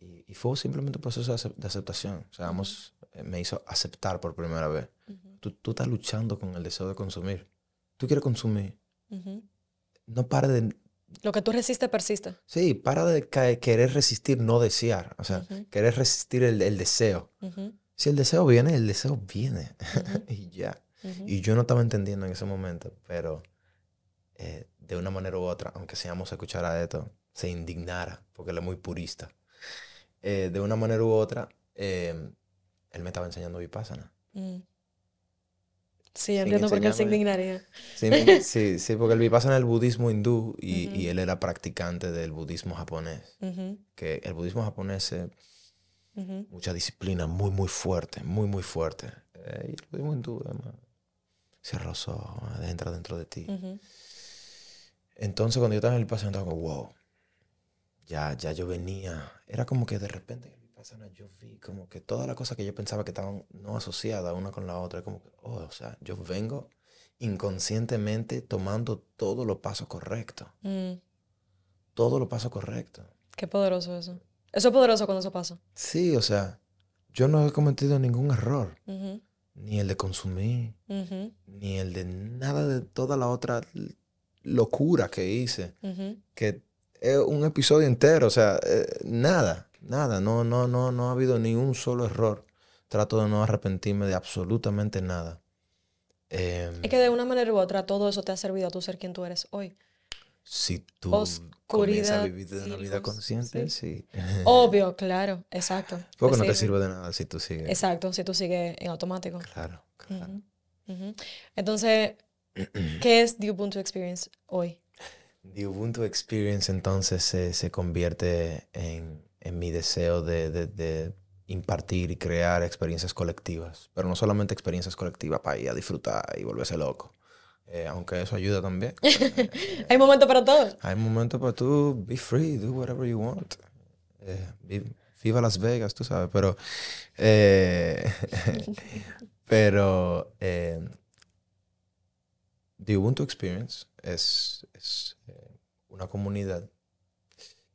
Y, y fue simplemente un proceso de, acep- de aceptación. O sea, Amos me hizo aceptar por primera vez. Tú, tú estás luchando con el deseo de consumir. Tú quieres consumir. No para de... Lo que tú resistes persiste. Sí, para de querer resistir, no desear. O sea, querer resistir el, el deseo. Si el deseo viene, el deseo viene. Y ya. Y yo no estaba entendiendo en ese momento, pero eh, de una manera u otra, aunque seamos a escuchar a esto, se indignara, porque él es muy purista. Eh, de una manera u otra, eh, él me estaba enseñando Vipassana. Mm. Sí, entiendo por qué él se indignaría. Sí, sí, sí, porque el Vipassana es el budismo hindú y, él era practicante del budismo japonés. Que el budismo japonés es mucha disciplina muy, muy fuerte, muy, muy fuerte. Eh, y el budismo hindú, además, cierra los ojos, entra dentro de ti. Entonces, cuando yo estaba en el Vipassana, estaba como, wow, ya, ya yo venía. Era como que de repente yo vi como que todas las cosas que yo pensaba que estaban no asociadas una con la otra, como que, oh, o sea, yo vengo inconscientemente tomando todos los pasos correctos. Mm, Todos los pasos correctos. Qué poderoso eso. Eso es poderoso cuando eso pasa. Sí, o sea, yo no he cometido ningún error. Ni el de consumir, ni el de nada de toda la otra locura que hice. que es un episodio entero, o sea, eh, nada, nada, no, no, no, no ha habido ni un solo error. Trato de no arrepentirme de absolutamente nada. Em, Es que de una manera u otra todo eso te ha servido a tú ser quien tú eres hoy. si tú comienzas a oscuridad vivir de una vida consciente, sí. Obvio, claro, exacto. Porque Te no te sirve. sirve de nada si tú sigues. Exacto, si tú sigues en automático. Claro, claro. Ujú, ujú. Entonces, ¿qué es The Ubuntu Experience hoy? The Ubuntu Experience entonces se, se convierte en, en mi deseo de, de- de impartir y crear experiencias colectivas, pero no solamente experiencias colectivas para ir a disfrutar y volverse loco, eh, aunque eso ayuda también. Hay momento para todo. Hay momentos para tú be free, do whatever you want. Eh, vi- viva Las Vegas, tú sabes, pero... eh, pero... eh, The Ubuntu Experience es, es, eh, una comunidad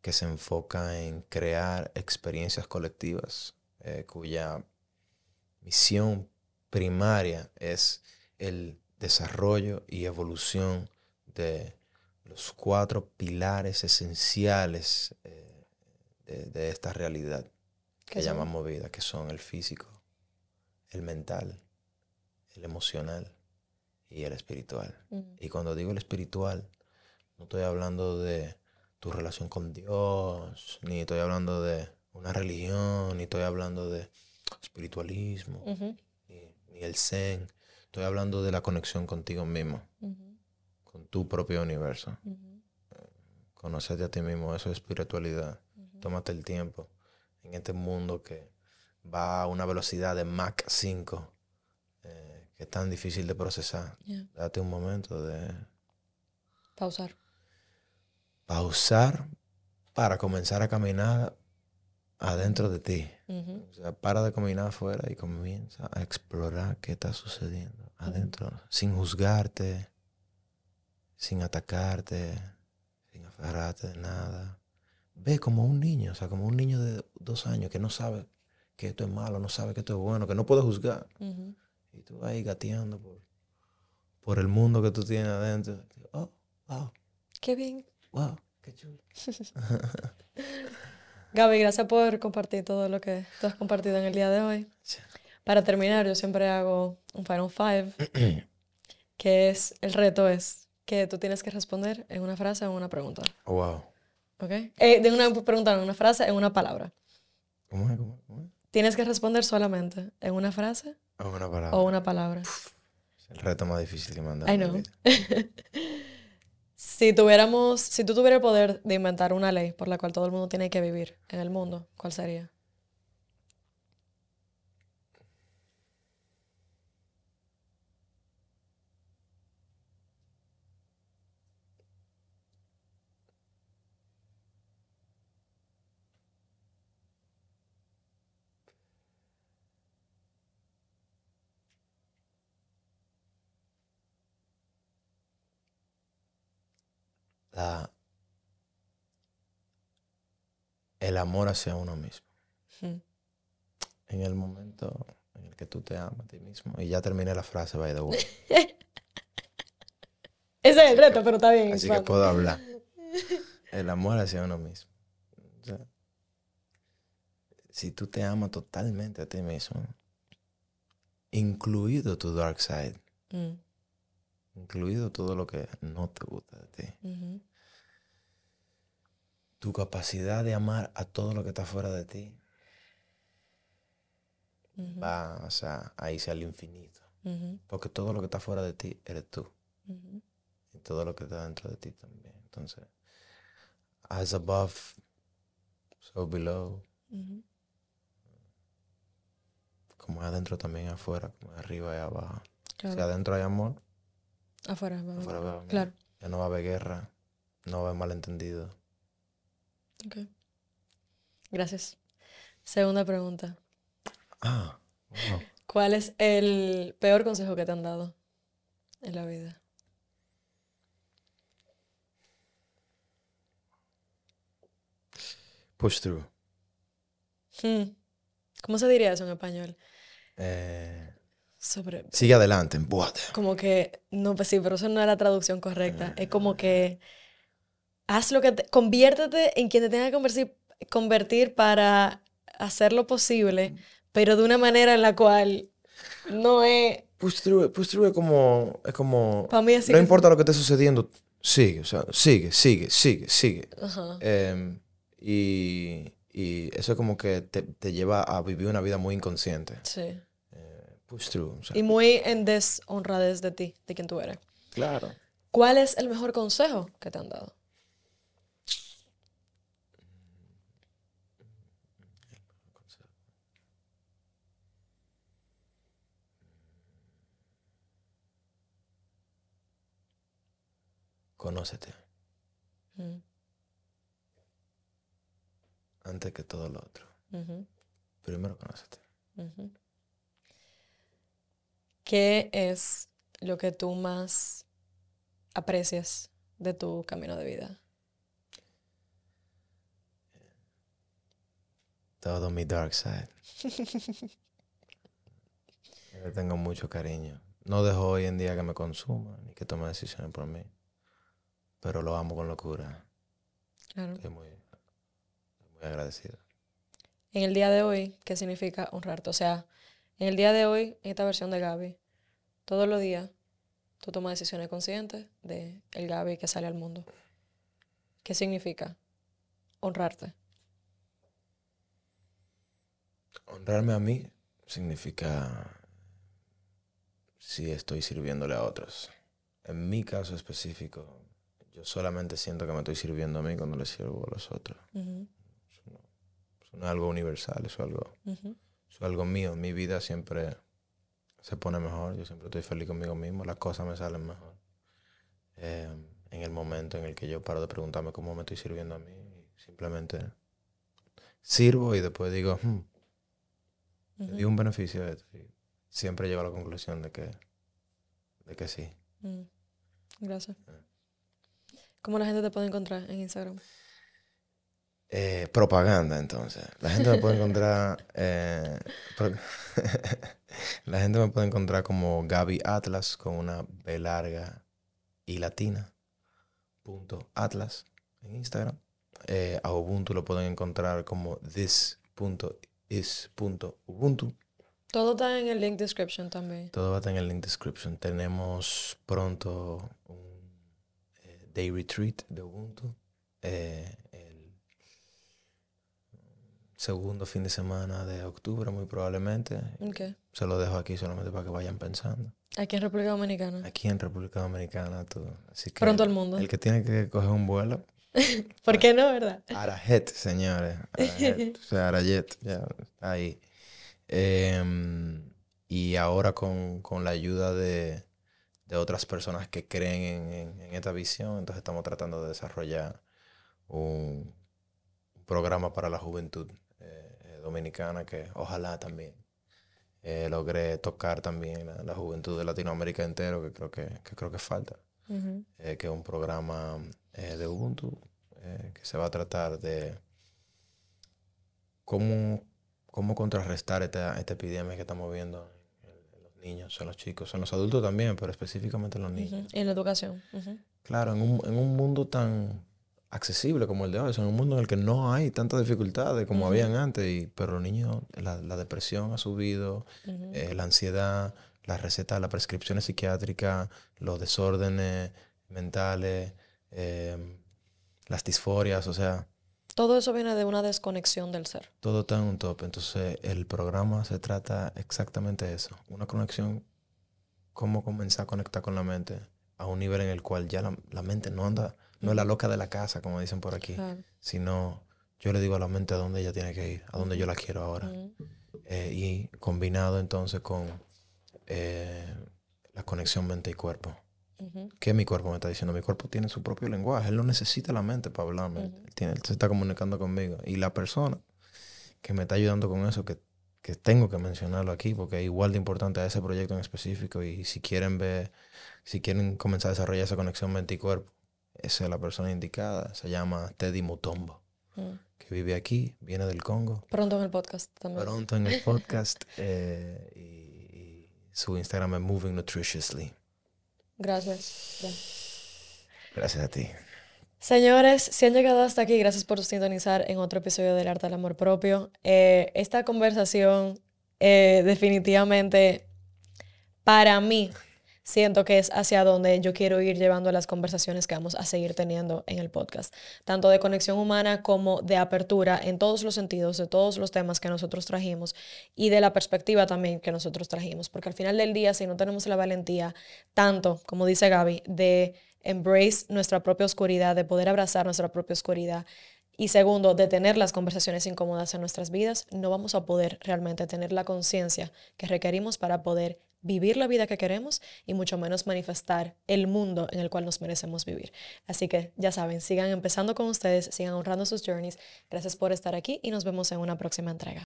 que se enfoca en crear experiencias colectivas eh, cuya misión primaria es el desarrollo y evolución de los cuatro pilares esenciales eh, de, de esta realidad que llamamos vida, que son el físico, el mental, el emocional y el espiritual. Y cuando digo el espiritual, no estoy hablando de tu relación con Dios, ni estoy hablando de una religión, ni estoy hablando de espiritualismo, ni, ni el zen. Estoy hablando de la conexión contigo mismo, con tu propio universo. ujú, Conocerte a ti mismo, eso es espiritualidad. Tómate el tiempo en este mundo que va a una velocidad de Mach 5, eh, que es tan difícil de procesar. Date un momento de Pausar. Pausar para comenzar a caminar adentro de ti. O sea, para de caminar afuera y comienza a explorar qué está sucediendo adentro, sin juzgarte, sin atacarte, sin aferrarte de nada. Ve como un niño, o sea, como un niño de dos años que no sabe que esto es malo, no sabe que esto es bueno, que no puede juzgar. Y tú ahí gateando por, por el mundo que tú tienes adentro. Oh, wow, Qué bien. Wow, qué chulo. Gaby, gracias por compartir todo lo que tú has compartido en el día de hoy. Para terminar, yo siempre hago un Final Five, que es, el reto es que tú tienes que responder en una frase o en una pregunta. Oh, wow. ¿Ok? Eh, de una pregunta, en una frase, en una palabra. ¿Cómo es? ¿Cómo es? ¿Cómo es? Tienes que responder solamente en una frase Oh, una palabra. o una palabra. Es el reto más difícil que me han dado. I know. Si tuviéramos, si tú tuvieras el poder de inventar una ley por la cual todo el mundo tiene que vivir en el mundo, ¿cuál sería? La, el amor hacia uno mismo. Hmm. En el momento en el que tú te amas a ti mismo. Y ya terminé la frase, by the way. Ese es el reto, pero está bien. Así que puedo hablar. El amor hacia uno mismo. O sea, si tú te amas totalmente a ti mismo, incluido tu dark side, Mm, incluido todo lo que no te gusta de ti, tu capacidad de amar a todo lo que está fuera de ti ujú, va, o sea, a irse al infinito. Porque todo lo que está fuera de ti eres tú. Y todo lo que está dentro de ti también. Entonces, as above, so below. Como es adentro también afuera, como es arriba y abajo. Si adentro hay amor, Afuera, va- afuera va. Claro. Ya no va a haber guerra, no va a haber malentendido. Ok. Gracias. Segunda pregunta. Ah, wow. ¿Cuál es el peor consejo que te han dado en la vida? Push through. Hmm. ¿Cómo se diría eso en español? Eh, Sobre, sigue adelante, empújate. como que, no, pues sí, pero eso no es la traducción correcta. Es como que haz lo que te, conviértete en quien te tenga que convertir, convertir para hacer lo posible, pero de una manera en la cual no es, Push through, push through es como, es como, para mí así no que- importa lo que esté sucediendo, sigue, o sea, sigue, sigue, sigue, sigue. Em, y, y eso es como que te, te lleva a vivir una vida muy inconsciente. Sí. Push through. o sea, Y muy en deshonradez de ti, de quien tú eres. claro. ¿Cuál es el mejor consejo que te han dado? Conócete Mm, antes que todo lo otro. Primero conócete. ¿Qué es lo que tú más aprecias de tu camino de vida? Todo mi dark side. Le tengo mucho cariño. No dejo hoy en día que me consuma ni que tome decisiones por mí. Pero lo amo con locura. Claro. Estoy muy, muy agradecido. En el día de hoy, ¿qué significa honrarte? O sea, en el día de hoy, en esta versión de Gaby, todos los días tú tomas decisiones conscientes de el Gaby que sale al mundo. ¿Qué significa honrarte? Honrarme a mí significa si estoy sirviéndole a otros. En mi caso específico, yo solamente siento que me estoy sirviendo a mí cuando le sirvo a los otros. Es algo universal, eso es algo, es algo mío. Mi vida siempre se pone mejor, yo siempre estoy feliz conmigo mismo, las cosas me salen mejor. Eh, en el momento en el que yo paro de preguntarme cómo me estoy sirviendo a mí, simplemente sirvo y después digo, "Hmm, ujú, dio un beneficio de esto. Y siempre llego a la conclusión de que, de que sí. mm. Gracias. ¿Cómo la gente te puede encontrar en Instagram? Eh, propaganda, entonces. La gente me puede encontrar. eh, pro- la gente me puede encontrar como Gaby Atlas con una B larga y latina. Punto Atlas en Instagram. Eh, a Ubuntu lo pueden encontrar como this.is.ubuntu. Todo está en el link description también. Todo va a estar en el link description. Tenemos pronto un day retreat de Ubuntu. Segundo fin de semana de octubre, muy probablemente. Ok. Se lo dejo aquí solamente para que vayan pensando. Aquí en República Dominicana. Aquí en República Dominicana, todo. Así que Pronto al mundo. el que tiene que coger un vuelo, ¿Por qué no, verdad? Arajet, señores. Arajet. o sea, Arajet, ya ahí. Em, y ahora con, con la ayuda de, de otras personas que creen en, en- en esta visión, entonces estamos tratando de desarrollar un, programa para la juventud dominicana que ojalá también eh, logre tocar también la, la juventud de Latinoamérica entero, que creo que, que creo que falta Ujú. eh, que es un programa eh, de Ubuntu eh, que se va a tratar de cómo, cómo contrarrestar esta, esta epidemia que estamos viendo en, en los niños, en los chicos, en los adultos también, pero específicamente en los niños. Ujú. Y en la educación. Ujú. Claro, en un, en un mundo tan accesible como el de hoy, o sea, en un mundo en el que no hay tantas dificultades como Ujú. habían antes, y, pero los niños, la, la depresión ha subido, Ujú. eh, la ansiedad, las recetas, las prescripciones psiquiátricas, los desórdenes mentales, eh, las disforias, o sea, Todo eso viene de una desconexión del ser. todo está en un tope. Entonces, el programa se trata exactamente de eso, una conexión, cómo comenzar a conectar con la mente a un nivel en el cual ya la, la mente no anda, no es la loca de la casa, como dicen por aquí, Claro. sino yo le digo a la mente a dónde ella tiene que ir, a dónde yo la quiero ahora. Eh, y combinado entonces con eh, la conexión mente y cuerpo. Ujú. ¿Qué mi cuerpo me está diciendo? Mi cuerpo tiene su propio lenguaje. Él no necesita la mente para hablarme. él, tiene- él se está comunicando conmigo. Y la persona que me está ayudando con eso, que, que tengo que mencionarlo aquí, porque es igual de importante a ese proyecto en específico. Y si quieren ver, si quieren comenzar a desarrollar esa conexión mente y cuerpo, esa es la persona indicada. Se llama Teddy Mutombo, Mm. que vive aquí, viene del Congo Pronto en el podcast también. pronto en el podcast eh, y, y su Instagram es Moving Nutritiously. Gracias. Gracias. Gracias a ti. Señores, si han llegado hasta aquí, gracias por sintonizar en otro episodio del Arte del Amor Propio. Eh, esta conversación eh, definitivamente para mí siento que es hacia donde yo quiero ir llevando las conversaciones que vamos a seguir teniendo en el podcast, tanto de conexión humana como de apertura en todos los sentidos, de todos los temas que nosotros trajimos y de la perspectiva también que nosotros trajimos, porque al final del día, si no tenemos la valentía, tanto, como dice Gaby, de embrace nuestra propia oscuridad, de poder abrazar nuestra propia oscuridad, y segundo, de tener las conversaciones incómodas en nuestras vidas, no vamos a poder realmente tener la conciencia que requerimos para poder vivir la vida que queremos y mucho menos manifestar el mundo en el cual nos merecemos vivir. Así que ya saben, sigan empezando con ustedes, sigan honrando sus journeys. Gracias por estar aquí y nos vemos en una próxima entrega.